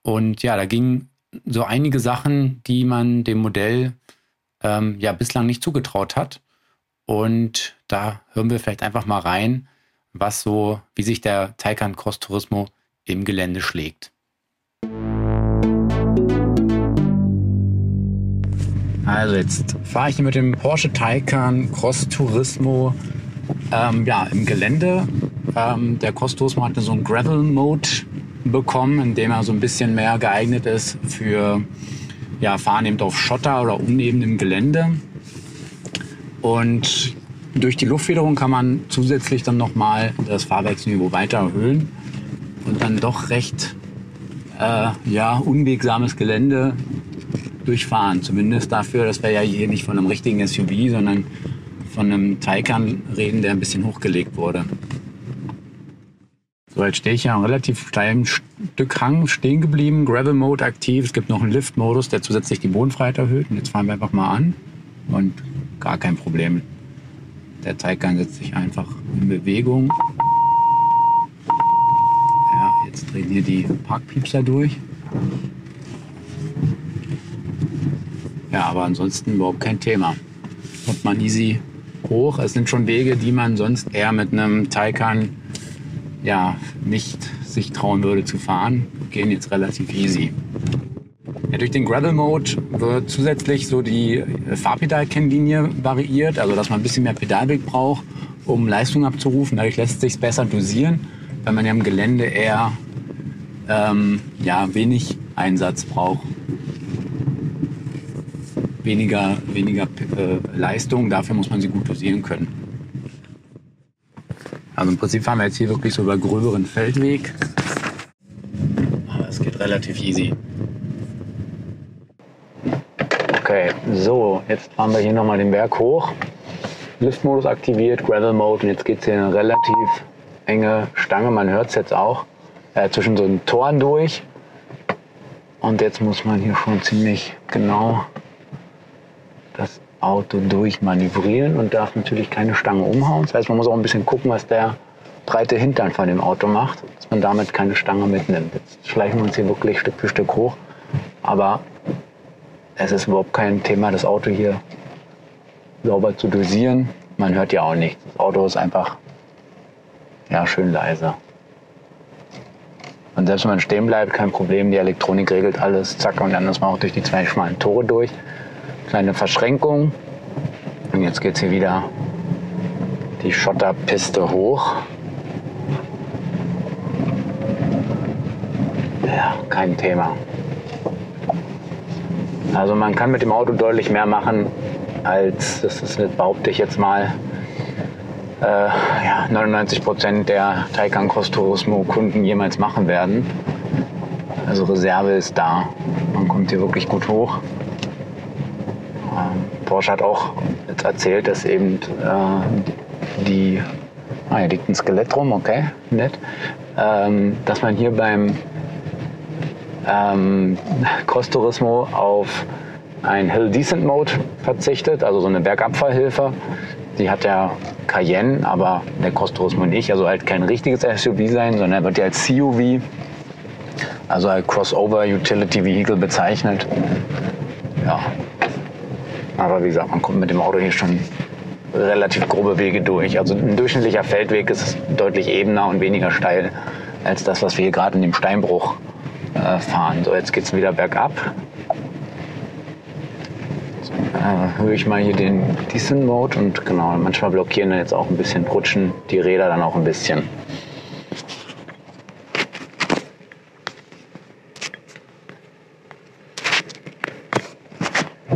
Und ja, da gingen so einige Sachen, die man dem Modell ähm, ja bislang nicht zugetraut hat. Und da hören wir vielleicht einfach mal rein, was so, wie sich der Taycan Cross Turismo im Gelände schlägt. Also jetzt fahre ich hier mit dem Porsche Taycan Cross Turismo ähm, ja, im Gelände. Ähm, der Cross Turismo hatte so einen Gravel Mode bekommen, in dem er so ein bisschen mehr geeignet ist für ja, Fahren eben auf Schotter oder unebenem Gelände. Und durch die Luftfederung kann man zusätzlich dann nochmal das Fahrwerksniveau weiter erhöhen und dann doch recht äh, ja, unwegsames Gelände durchfahren. Zumindest dafür, dass wir ja hier nicht von einem richtigen SUV, sondern von einem Taycan reden, der ein bisschen hochgelegt wurde. So, jetzt stehe ich ja am relativ steilen Stück Hang stehen geblieben, Gravel Mode aktiv. Es gibt noch einen Lift Modus, der zusätzlich die Bodenfreiheit erhöht. Und jetzt fahren wir einfach mal an und gar kein Problem. Der Taycan setzt sich einfach in Bewegung. Ja, jetzt drehen hier die Parkpiepser durch. Ja, aber ansonsten überhaupt kein Thema. Kommt man easy hoch. Es sind schon Wege, die man sonst eher mit einem Taycan ja, nicht sich trauen würde zu fahren. Gehen jetzt relativ easy. Ja, durch den Gravel Mode wird zusätzlich so die Fahrpedalkennlinie variiert, also dass man ein bisschen mehr Pedalweg braucht, um Leistung abzurufen. Dadurch lässt sich besser dosieren, weil man ja im Gelände eher ähm, ja, wenig Einsatz braucht weniger, weniger äh, Leistung. Dafür muss man sie gut dosieren können. Also im Prinzip fahren wir jetzt hier wirklich so über gröberen Feldweg. Aber es geht relativ easy. Okay, so, jetzt fahren wir hier nochmal den Berg hoch. Liftmodus aktiviert, Gravel Mode und jetzt geht es hier eine relativ enge Stange, man hört es jetzt auch, äh, zwischen so einen Toren durch. Und jetzt muss man hier schon ziemlich genau das Auto durchmanövrieren und darf natürlich keine Stange umhauen. Das heißt, man muss auch ein bisschen gucken, was der breite Hintern von dem Auto macht, dass man damit keine Stange mitnimmt. Jetzt schleichen wir uns hier wirklich Stück für Stück hoch, aber es ist überhaupt kein Thema, das Auto hier sauber zu dosieren. Man hört ja auch nichts. Das Auto ist einfach ja, schön leise. Und selbst wenn man stehen bleibt, kein Problem, die Elektronik regelt alles, zack, und dann ist man auch durch die zwei schmalen Tore durch kleine Verschränkung. Und jetzt geht es hier wieder die Schotterpiste hoch. Ja, kein Thema. Also man kann mit dem Auto deutlich mehr machen, als, das ist, behaupte ich jetzt mal, äh, ja, 99 Prozent der Taycan Cross Turismo Kunden jemals machen werden. Also Reserve ist da. Man kommt hier wirklich gut hoch. Porsche hat auch erzählt, dass eben äh, die, ah, hier liegt ein Skelett rum, okay, nett, ähm, dass man hier beim ähm, Cross-Turismo auf ein Hill Decent Mode verzichtet, also so eine Bergabfahrhilfe. Die hat der Cayenne, aber der Cross Turismo nicht. Also halt kein richtiges SUV sein, sondern er wird ja als CUV, also als Crossover Utility Vehicle bezeichnet. Ja. Aber wie gesagt, man kommt mit dem Auto hier schon relativ grobe Wege durch. Also ein durchschnittlicher Feldweg ist deutlich ebener und weniger steil als das, was wir hier gerade in dem Steinbruch äh, fahren. So, jetzt geht es wieder bergab äh, höre ich mal hier den Decent Mode und genau, manchmal blockieren dann jetzt auch ein bisschen, rutschen die Räder dann auch ein bisschen.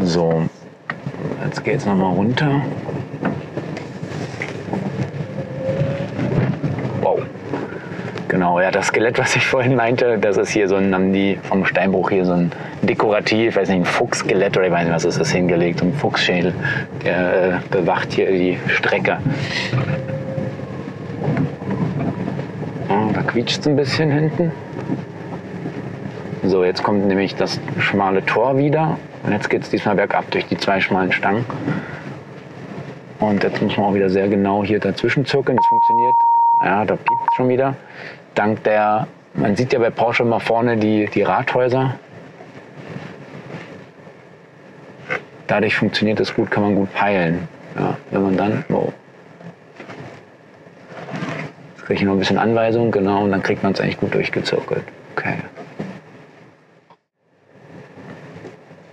So, jetzt geht es nochmal runter. Genau, ja, das Skelett, was ich vorhin meinte, das ist hier so ein, haben die vom Steinbruch hier so ein dekorativ, weiß nicht, ein Fuchsskelett oder ich weiß nicht, was ist das hingelegt, so ein Fuchsschädel, der äh, bewacht hier die Strecke. Da quietscht es ein bisschen hinten. So, jetzt kommt nämlich das schmale Tor wieder und jetzt geht es diesmal bergab durch die zwei schmalen Stangen. Und jetzt muss man auch wieder sehr genau hier dazwischen zirkeln. Das funktioniert. Ja, da piept es schon wieder dank der, man sieht ja bei Porsche immer vorne die, die Rathäuser. Dadurch funktioniert es gut, kann man gut peilen. Ja, wenn man dann, oh. Jetzt kriege ich noch ein bisschen Anweisung, genau, und dann kriegt man es eigentlich gut durchgezirkelt. Okay.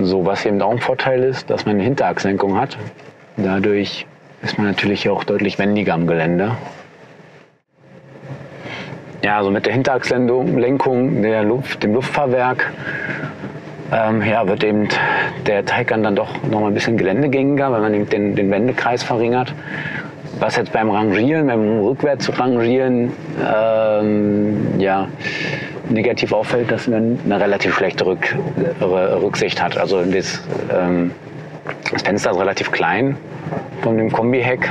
So, was eben auch ein Vorteil ist, dass man eine Hinterachslenkung hat. Dadurch ist man natürlich auch deutlich wendiger am Gelände. Ja, also mit der Hinterachslenkung, der Luft, dem Luftfahrwerk, ähm, ja, wird eben der Taycan dann doch noch mal ein bisschen geländegängiger, weil man eben den, den Wendekreis verringert. Was jetzt beim Rangieren, beim Rückwärts-Rangieren, ähm, ja, negativ auffällt, dass man eine relativ schlechte Rück, Rücksicht hat. Also das, ähm, das Fenster ist relativ klein von dem Kombi-Heck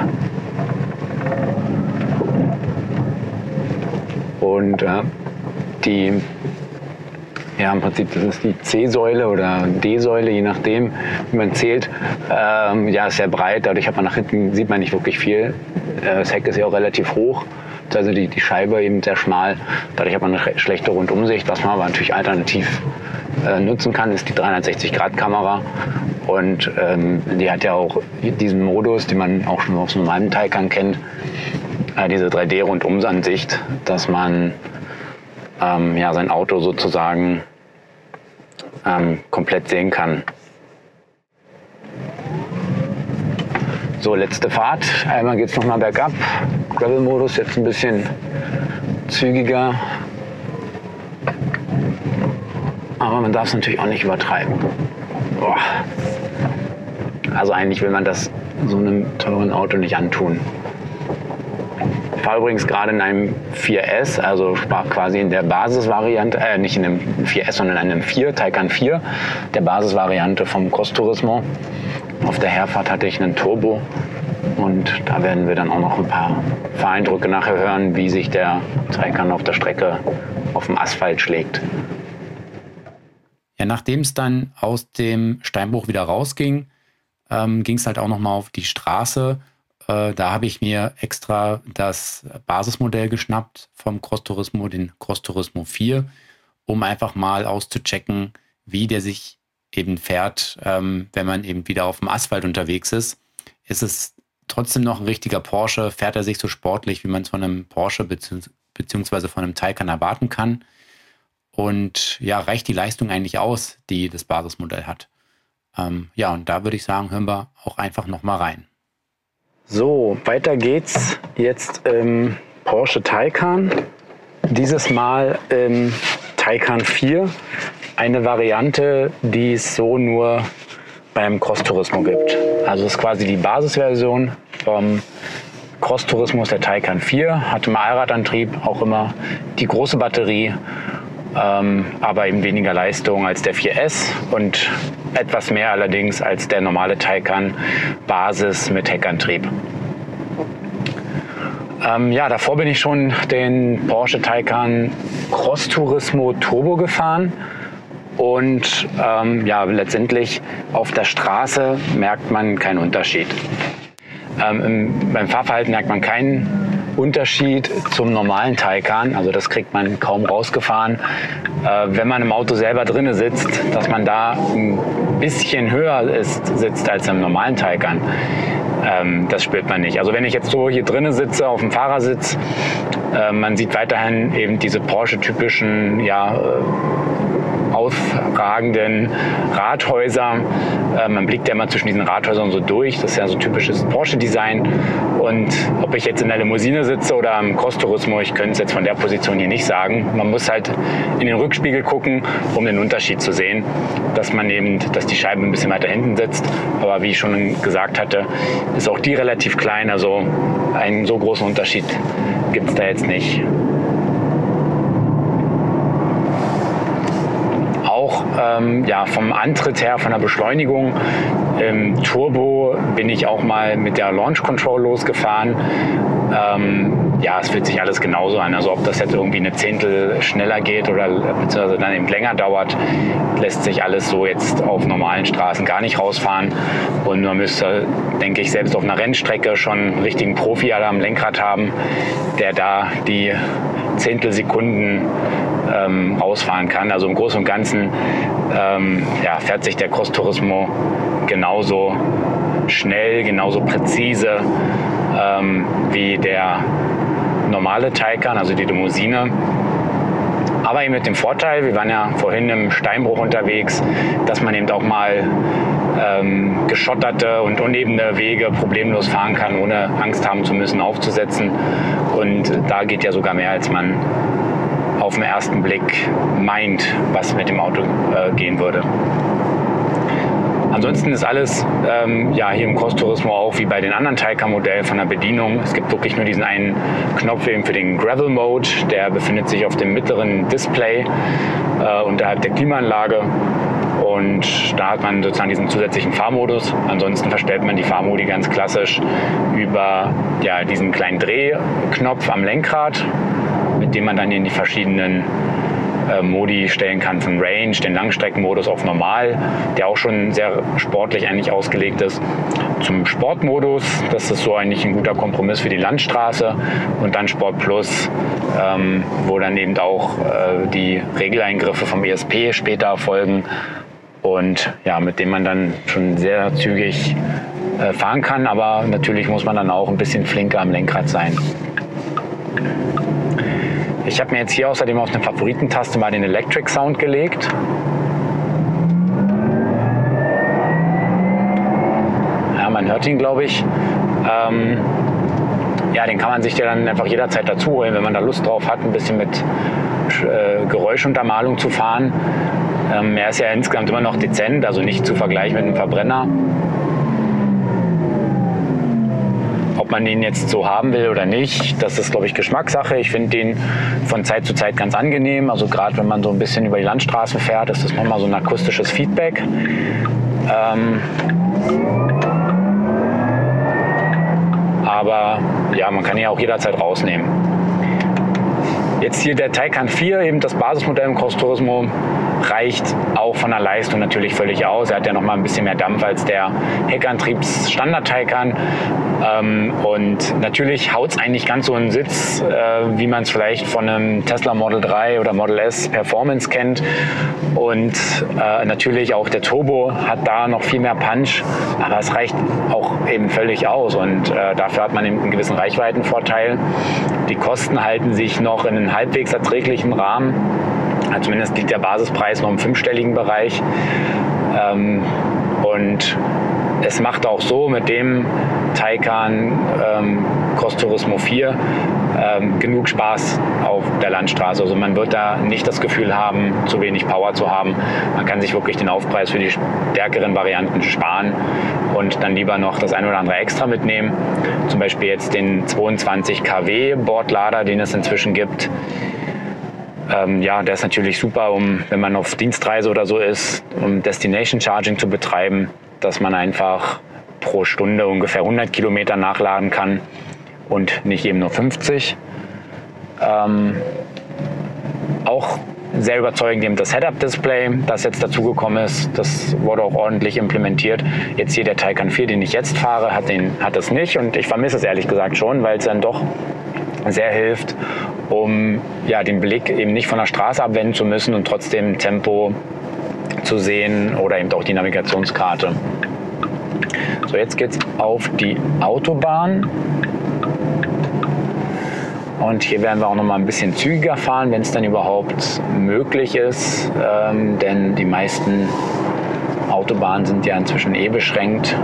Und äh, die, ja, im Prinzip, das ist die C-Säule oder D-Säule, je nachdem, wie man zählt. Ähm, ja, ist sehr breit, dadurch hat man nach hinten, sieht man nicht wirklich viel. Äh, das Heck ist ja auch relativ hoch, also die, die Scheibe eben sehr schmal. Dadurch hat man eine schlechte Rundumsicht. Was man aber natürlich alternativ äh, nutzen kann, ist die 360-Grad-Kamera. Und ähm, die hat ja auch diesen Modus, den man auch schon aus normalen Taycan kennt, äh, diese 3D-Rundumsansicht, dass man ähm, ja, sein Auto sozusagen ähm, komplett sehen kann. So, letzte Fahrt. Einmal geht es nochmal bergab. Gravel-Modus jetzt ein bisschen zügiger. Aber man darf es natürlich auch nicht übertreiben. Boah. Also eigentlich will man das so einem teuren Auto nicht antun. Ich fahre übrigens gerade in einem 4S, also quasi in der Basisvariante, äh, nicht in einem 4S, sondern in einem 4, Taycan 4, der Basisvariante vom Cross Turismo. Auf der Herfahrt hatte ich einen Turbo und da werden wir dann auch noch ein paar Fahreindrücke nachher hören, wie sich der Taycan auf der Strecke auf dem Asphalt schlägt. Ja, nachdem es dann aus dem Steinbruch wieder rausging, ähm, ging es halt auch nochmal auf die Straße äh, da habe ich mir extra das Basismodell geschnappt vom Cross Turismo, den Cross Turismo 4, um einfach mal auszuchecken, wie der sich eben fährt, ähm, wenn man eben wieder auf dem Asphalt unterwegs ist. Ist es trotzdem noch ein richtiger Porsche? Fährt er sich so sportlich, wie man es von einem Porsche beziehungsweise von einem Taycan erwarten kann? Und ja, reicht die Leistung eigentlich aus, die das Basismodell hat? Ähm, ja, und da würde ich sagen, hören wir auch einfach nochmal rein. So, weiter geht's jetzt im Porsche Taycan. Dieses Mal im Taycan 4. Eine Variante, die es so nur beim Cross Turismo gibt. Also es ist quasi die Basisversion vom Cross Turismo der Taycan 4. Hat im Allradantrieb auch immer die große Batterie ähm, aber eben weniger Leistung als der 4S und etwas mehr allerdings als der normale Taycan Basis mit Heckantrieb. Ähm, ja, davor bin ich schon den Porsche Taycan Cross Turismo Turbo gefahren. Und ähm, ja, letztendlich auf der Straße merkt man keinen Unterschied. Ähm, im, beim Fahrverhalten merkt man keinen Unterschied zum normalen Taycan. Also das kriegt man kaum rausgefahren. Äh, wenn man im Auto selber drinne sitzt, dass man da ein bisschen höher ist, sitzt als im normalen Taycan. Ähm, das spürt man nicht. Also wenn ich jetzt so hier drinnen sitze auf dem Fahrersitz, äh, man sieht weiterhin eben diese Porsche-typischen ja, aufragenden Rathäuser. Äh, man blickt ja immer zwischen diesen Rathäusern so durch. Das ist ja so typisches Porsche-Design. Und ob ich jetzt in der Limousine sitze oder im Cross-Turismo, ich könnte es jetzt von der Position hier nicht sagen. Man muss halt in den Rückspiegel gucken, um den Unterschied zu sehen, dass man eben, dass die Scheibe ein bisschen weiter hinten sitzt. Aber wie ich schon gesagt hatte, ist auch die relativ klein. Also einen so großen Unterschied gibt es da jetzt nicht. auch ähm, ja, vom Antritt her, von der Beschleunigung. Im Turbo bin ich auch mal mit der Launch Control losgefahren. Ähm, ja, es fühlt sich alles genauso an. Also ob das jetzt irgendwie eine Zehntel schneller geht oder beziehungsweise dann eben länger dauert, lässt sich alles so jetzt auf normalen Straßen gar nicht rausfahren. Und man müsste, denke ich, selbst auf einer Rennstrecke schon einen richtigen Profi am Lenkrad haben, der da die Zehntelsekunden ähm, ausfahren kann. Also im Großen und Ganzen ähm, ja, fährt sich der Cross Turismo genauso schnell, genauso präzise ähm, wie der normale Taycan, also die Limousine. Aber eben mit dem Vorteil, wir waren ja vorhin im Steinbruch unterwegs, dass man eben auch mal ähm, geschotterte und unebene Wege problemlos fahren kann, ohne Angst haben zu müssen, aufzusetzen. Und da geht ja sogar mehr, als man auf den ersten Blick meint, was mit dem Auto äh, gehen würde. Ansonsten ist alles ähm, ja, hier im Cross-Turismo auch wie bei den anderen Taycan-Modellen von der Bedienung. Es gibt wirklich nur diesen einen Knopf eben für den Gravel-Mode. Der befindet sich auf dem mittleren Display äh, unterhalb der Klimaanlage. Und da hat man sozusagen diesen zusätzlichen Fahrmodus. Ansonsten verstellt man die Fahrmodi ganz klassisch über ja, diesen kleinen Drehknopf am Lenkrad dem man dann in die verschiedenen äh, Modi stellen kann, von Range, den Langstreckenmodus auf Normal, der auch schon sehr sportlich eigentlich ausgelegt ist, zum Sportmodus, das ist so eigentlich ein guter Kompromiss für die Landstraße und dann Sport Plus, ähm, wo dann eben auch äh, die Regeleingriffe vom ESP später erfolgen und ja, mit dem man dann schon sehr zügig äh, fahren kann, aber natürlich muss man dann auch ein bisschen flinker am Lenkrad sein. Ich habe mir jetzt hier außerdem auf eine Favoritentaste mal den Electric Sound gelegt. Ja, man hört ihn, glaube ich. Ähm, ja, den kann man sich ja dann einfach jederzeit dazu holen, wenn man da Lust drauf hat, ein bisschen mit äh, Geräuschuntermalung zu fahren. Ähm, er ist ja insgesamt immer noch dezent, also nicht zu vergleichen mit einem Verbrenner. Ob man den jetzt so haben will oder nicht, das ist, glaube ich, Geschmackssache. Ich finde den von Zeit zu Zeit ganz angenehm. Also gerade wenn man so ein bisschen über die Landstraße fährt, ist das nochmal so ein akustisches Feedback. Ähm aber ja, man kann ihn auch jederzeit rausnehmen. Jetzt hier der Taycan 4, eben das Basismodell im Cross Turismo, reicht auch von der Leistung natürlich völlig aus. Er hat ja noch mal ein bisschen mehr Dampf als der Heckantriebs Standard Taycan. Ähm, und natürlich haut es eigentlich ganz so einen Sitz, äh, wie man es vielleicht von einem Tesla Model 3 oder Model S Performance kennt. Und äh, natürlich auch der Turbo hat da noch viel mehr Punch, aber es reicht auch eben völlig aus. Und äh, dafür hat man eben einen gewissen Reichweitenvorteil. Die Kosten halten sich noch in halbwegs erträglichen Rahmen. Also zumindest liegt der Basispreis noch im fünfstelligen Bereich. Ähm, und es macht auch so mit dem Taycan ähm, Cross Turismo 4 ähm, genug Spaß auf der Landstraße. Also man wird da nicht das Gefühl haben, zu wenig Power zu haben. Man kann sich wirklich den Aufpreis für die stärkeren Varianten sparen und dann lieber noch das ein oder andere extra mitnehmen. Zum Beispiel jetzt den 22 kW Bordlader, den es inzwischen gibt ähm, ja, der ist natürlich super, um, wenn man auf Dienstreise oder so ist, um Destination Charging zu betreiben, dass man einfach pro Stunde ungefähr 100 Kilometer nachladen kann und nicht eben nur 50. Ähm, auch sehr überzeugend eben das Head-Up-Display, das jetzt dazugekommen ist. Das wurde auch ordentlich implementiert. Jetzt hier der Taycan 4, den ich jetzt fahre, hat, den, hat das nicht und ich vermisse es ehrlich gesagt schon, weil es dann doch sehr hilft, um ja, den Blick eben nicht von der Straße abwenden zu müssen und trotzdem Tempo zu sehen oder eben auch die Navigationskarte. So, jetzt geht es auf die Autobahn. Und hier werden wir auch noch mal ein bisschen zügiger fahren, wenn es dann überhaupt möglich ist. Ähm, denn die meisten Autobahnen sind ja inzwischen eh beschränkt.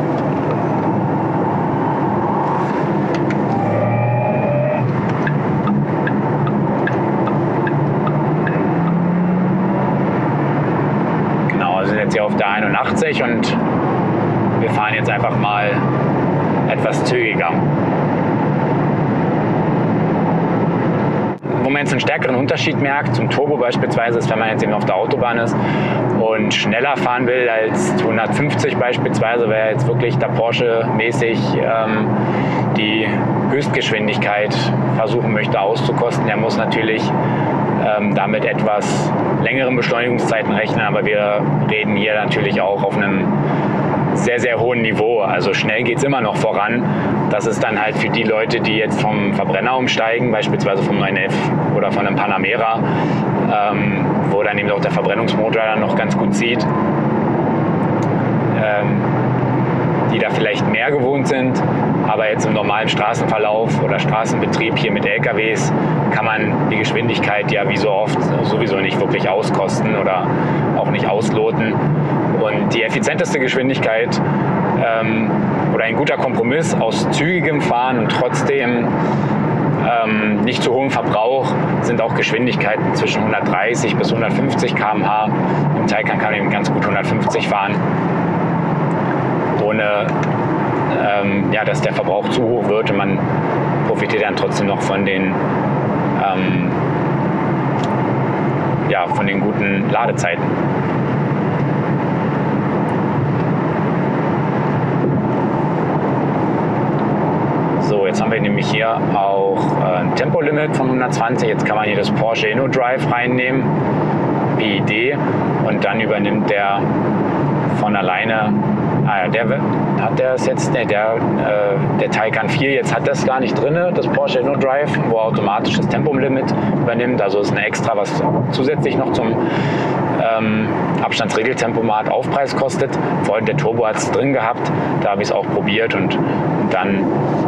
Genau, wir sind jetzt hier auf der 81 und fahren jetzt einfach mal etwas zügiger. wo man jetzt einen stärkeren Unterschied merkt, zum Turbo beispielsweise, ist, wenn man jetzt eben auf der Autobahn ist und schneller fahren will als 150 beispielsweise, wer jetzt wirklich da Porsche-mäßig ähm, die Höchstgeschwindigkeit versuchen möchte auszukosten, der muss natürlich ähm, damit etwas längeren Beschleunigungszeiten rechnen, aber wir reden hier natürlich auch auf einem sehr, sehr hohen Niveau. Also schnell geht es immer noch voran. Das ist dann halt für die Leute, die jetzt vom Verbrenner umsteigen, beispielsweise vom 911 oder von einem Panamera, ähm, wo dann eben auch der Verbrennungsmotor dann noch ganz gut zieht. Ähm, die da vielleicht mehr gewohnt sind. Aber jetzt im normalen Straßenverlauf oder Straßenbetrieb hier mit LKWs kann man die Geschwindigkeit ja wie so oft sowieso nicht wirklich auskosten oder auch nicht ausloten. Und die effizienteste Geschwindigkeit ähm, oder ein guter Kompromiss aus zügigem Fahren und trotzdem ähm, nicht zu hohem Verbrauch sind auch Geschwindigkeiten zwischen 130 bis 150 km/h. Im Taycan kann man eben ganz gut 150 fahren ohne ähm, ja, dass der Verbrauch zu hoch wird und man profitiert dann trotzdem noch von den, ähm, ja, von den guten Ladezeiten. So, jetzt haben wir nämlich hier auch äh, ein Tempolimit von 120. Jetzt kann man hier das Porsche InnoDrive reinnehmen, Idee, und dann übernimmt der von alleine Ah ja, der hat der es jetzt, ne, der, äh, der Taycan 4 jetzt hat das gar nicht drin, das Porsche InnoDrive, wo automatisch das Tempolimit übernimmt. Also ist ein extra, was zusätzlich noch zum ähm, Abstandsregeltempomat Aufpreis kostet. Vorhin der Turbo hat es drin gehabt, da habe ich es auch probiert und dann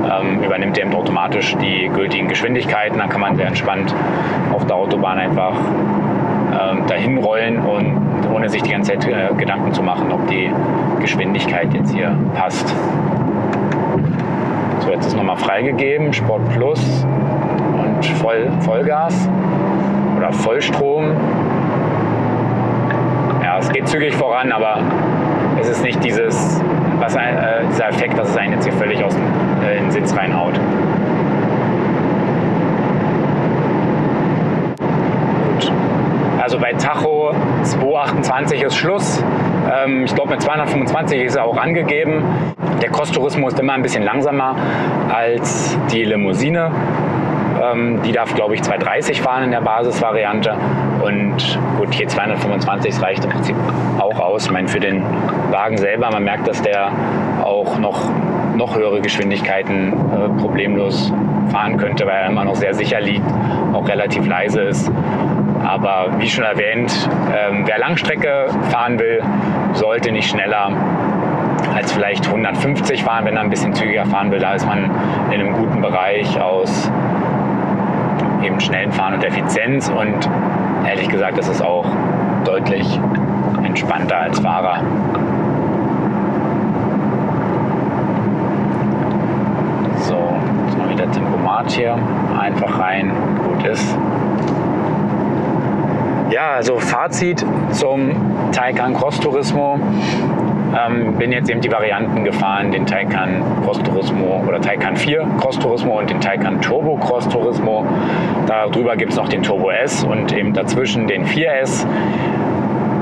ähm, übernimmt er eben automatisch die gültigen Geschwindigkeiten. Dann kann man sehr entspannt auf der Autobahn einfach ähm, dahin rollen und ohne sich die ganze Zeit äh, Gedanken zu machen, ob die Geschwindigkeit jetzt hier passt. So, jetzt ist nochmal freigegeben, Sport Plus und Voll, Vollgas oder Vollstrom. Ja, es geht zügig voran, aber es ist nicht dieses, was äh, dieser Effekt, dass es einen jetzt hier völlig aus dem, äh, in den Sitz reinhaut. Also bei Tacho 228 ist Schluss. Ähm, ich glaube mit 225 ist er auch angegeben. Der Cross-Tourismo ist immer ein bisschen langsamer als die Limousine. Ähm, die darf, glaube ich, 230 fahren in der Basisvariante. Und gut, hier 225 reicht im Prinzip auch aus. Ich meine, für den Wagen selber, man merkt, dass der auch noch, noch höhere Geschwindigkeiten äh, problemlos fahren könnte, weil er immer noch sehr sicher liegt, auch relativ leise ist. Aber wie schon erwähnt, ähm, wer Langstrecke fahren will, sollte nicht schneller als vielleicht 150 fahren, wenn er ein bisschen zügiger fahren will. Da ist man in einem guten Bereich aus eben schnellen Fahren und Effizienz. Und ehrlich gesagt, das ist auch deutlich entspannter als Fahrer. So, jetzt mal wieder Tempomat hier. Einfach rein, gut ist. Ja, also Fazit zum Taycan Cross Turismo. Ähm, bin jetzt eben die Varianten gefahren, den Taycan Cross Turismo oder Taycan 4 Cross Turismo und den Taycan Turbo Cross Turismo. Darüber gibt es noch den Turbo S und eben dazwischen den 4S.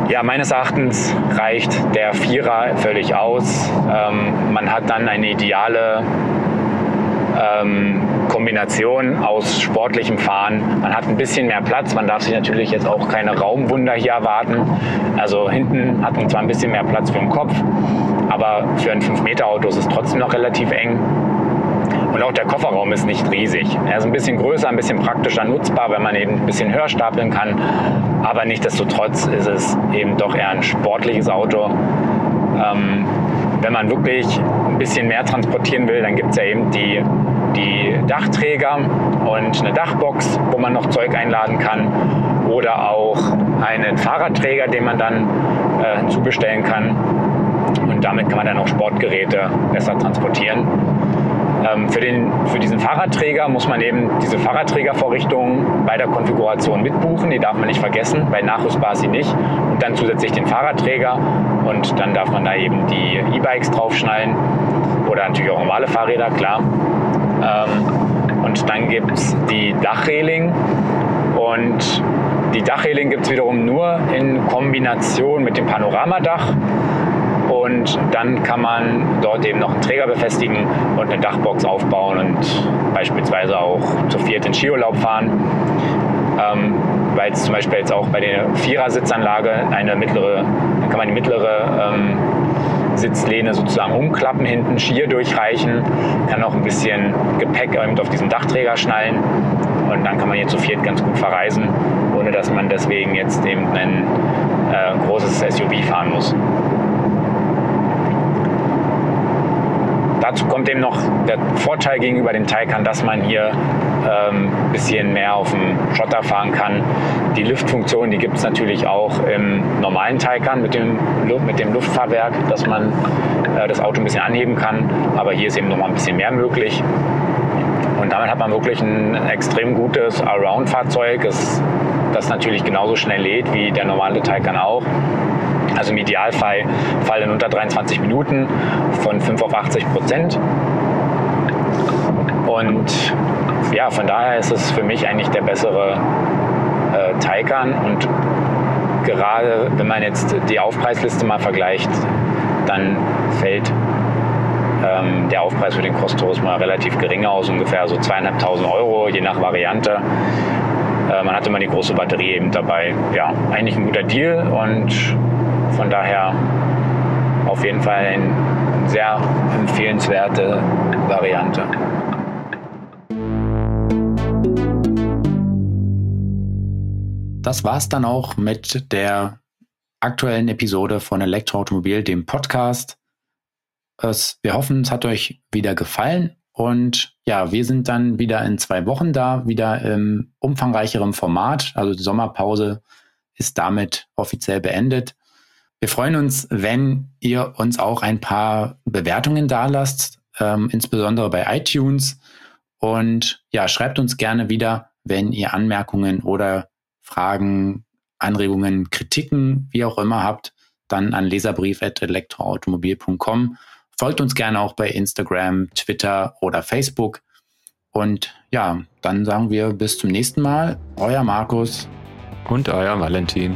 Ja, meines Erachtens reicht der Vierer völlig aus. Ähm, man hat dann eine ideale ähm, Kombination aus sportlichem Fahren. Man hat ein bisschen mehr Platz. Man darf sich natürlich jetzt auch keine Raumwunder hier erwarten. Also hinten hat man zwar ein bisschen mehr Platz für den Kopf, aber für ein 5-Meter-Auto ist es trotzdem noch relativ eng. Und auch der Kofferraum ist nicht riesig. Er ist ein bisschen größer, ein bisschen praktischer nutzbar, wenn man eben ein bisschen höher stapeln kann. Aber nichtsdestotrotz ist es eben doch eher ein sportliches Auto. Ähm, wenn man wirklich ein bisschen mehr transportieren will, dann gibt es ja eben die, die Dachträger und eine Dachbox, wo man noch Zeug einladen kann. Oder auch einen Fahrradträger, den man dann äh, hinzubestellen kann. Und damit kann man dann auch Sportgeräte besser transportieren. Ähm, für, den, für diesen Fahrradträger muss man eben diese Fahrradträgervorrichtung bei der Konfiguration mitbuchen. Die darf man nicht vergessen, bei nachrüstbar sie nicht. Und dann zusätzlich den Fahrradträger und dann darf man da eben die E-Bikes draufschnallen oder natürlich auch normale Fahrräder, klar. Ähm, und dann gibt es die Dachreling und die Dachreling gibt es wiederum nur in Kombination mit dem Panoramadach und dann kann man dort eben noch einen Träger befestigen und eine Dachbox aufbauen und beispielsweise auch zu viert in Skiurlaub fahren. Ähm, weil es zum Beispiel jetzt auch bei der Vierer-Sitzanlage eine mittlere, dann kann man die mittlere ähm, Sitzlehne sozusagen umklappen, hinten Skier durchreichen, kann auch ein bisschen Gepäck auf diesen Dachträger schnallen und dann kann man hier zu viert ganz gut verreisen, ohne dass man deswegen jetzt eben ein äh, großes SUV fahren muss. Dazu kommt eben noch der Vorteil gegenüber dem Taycan, dass man hier ein ähm, bisschen mehr auf dem Schotter fahren kann. Die Liftfunktion, die gibt es natürlich auch im normalen Taycan mit dem, mit dem Luftfahrwerk, dass man äh, das Auto ein bisschen anheben kann. Aber hier ist eben noch mal ein bisschen mehr möglich. Und damit hat man wirklich ein extrem gutes Allround-Fahrzeug, das natürlich genauso schnell lädt wie der normale Taycan auch. Also im Idealfall Fall in unter 23 Minuten von 5 auf 80 Prozent. Und ja, von daher ist es für mich eigentlich der bessere äh, Taycan. Und gerade wenn man jetzt die Aufpreisliste mal vergleicht, dann fällt ähm, der Aufpreis für den Cross Turismo relativ gering aus, ungefähr so zweieinhalbtausend Euro, je nach Variante. Äh, man hat immer die große Batterie eben dabei. Ja, eigentlich ein guter Deal und von daher auf jeden Fall eine sehr empfehlenswerte Variante. Das war es dann auch mit der aktuellen Episode von Elektroautomobil, dem Podcast. Es, wir hoffen, es hat euch wieder gefallen. Und ja, wir sind dann wieder in zwei Wochen da, wieder im umfangreicheren Format. Also die Sommerpause ist damit offiziell beendet. Wir freuen uns, wenn ihr uns auch ein paar Bewertungen dalasst, ähm, insbesondere bei iTunes. Und ja, schreibt uns gerne wieder, wenn ihr Anmerkungen oder Fragen, Anregungen, Kritiken, wie auch immer habt, dann an leserbrief.elektroautomobil.com. Folgt uns gerne auch bei Instagram, Twitter oder Facebook. Und ja, dann sagen wir bis zum nächsten Mal. Euer Markus. Und euer Valentin.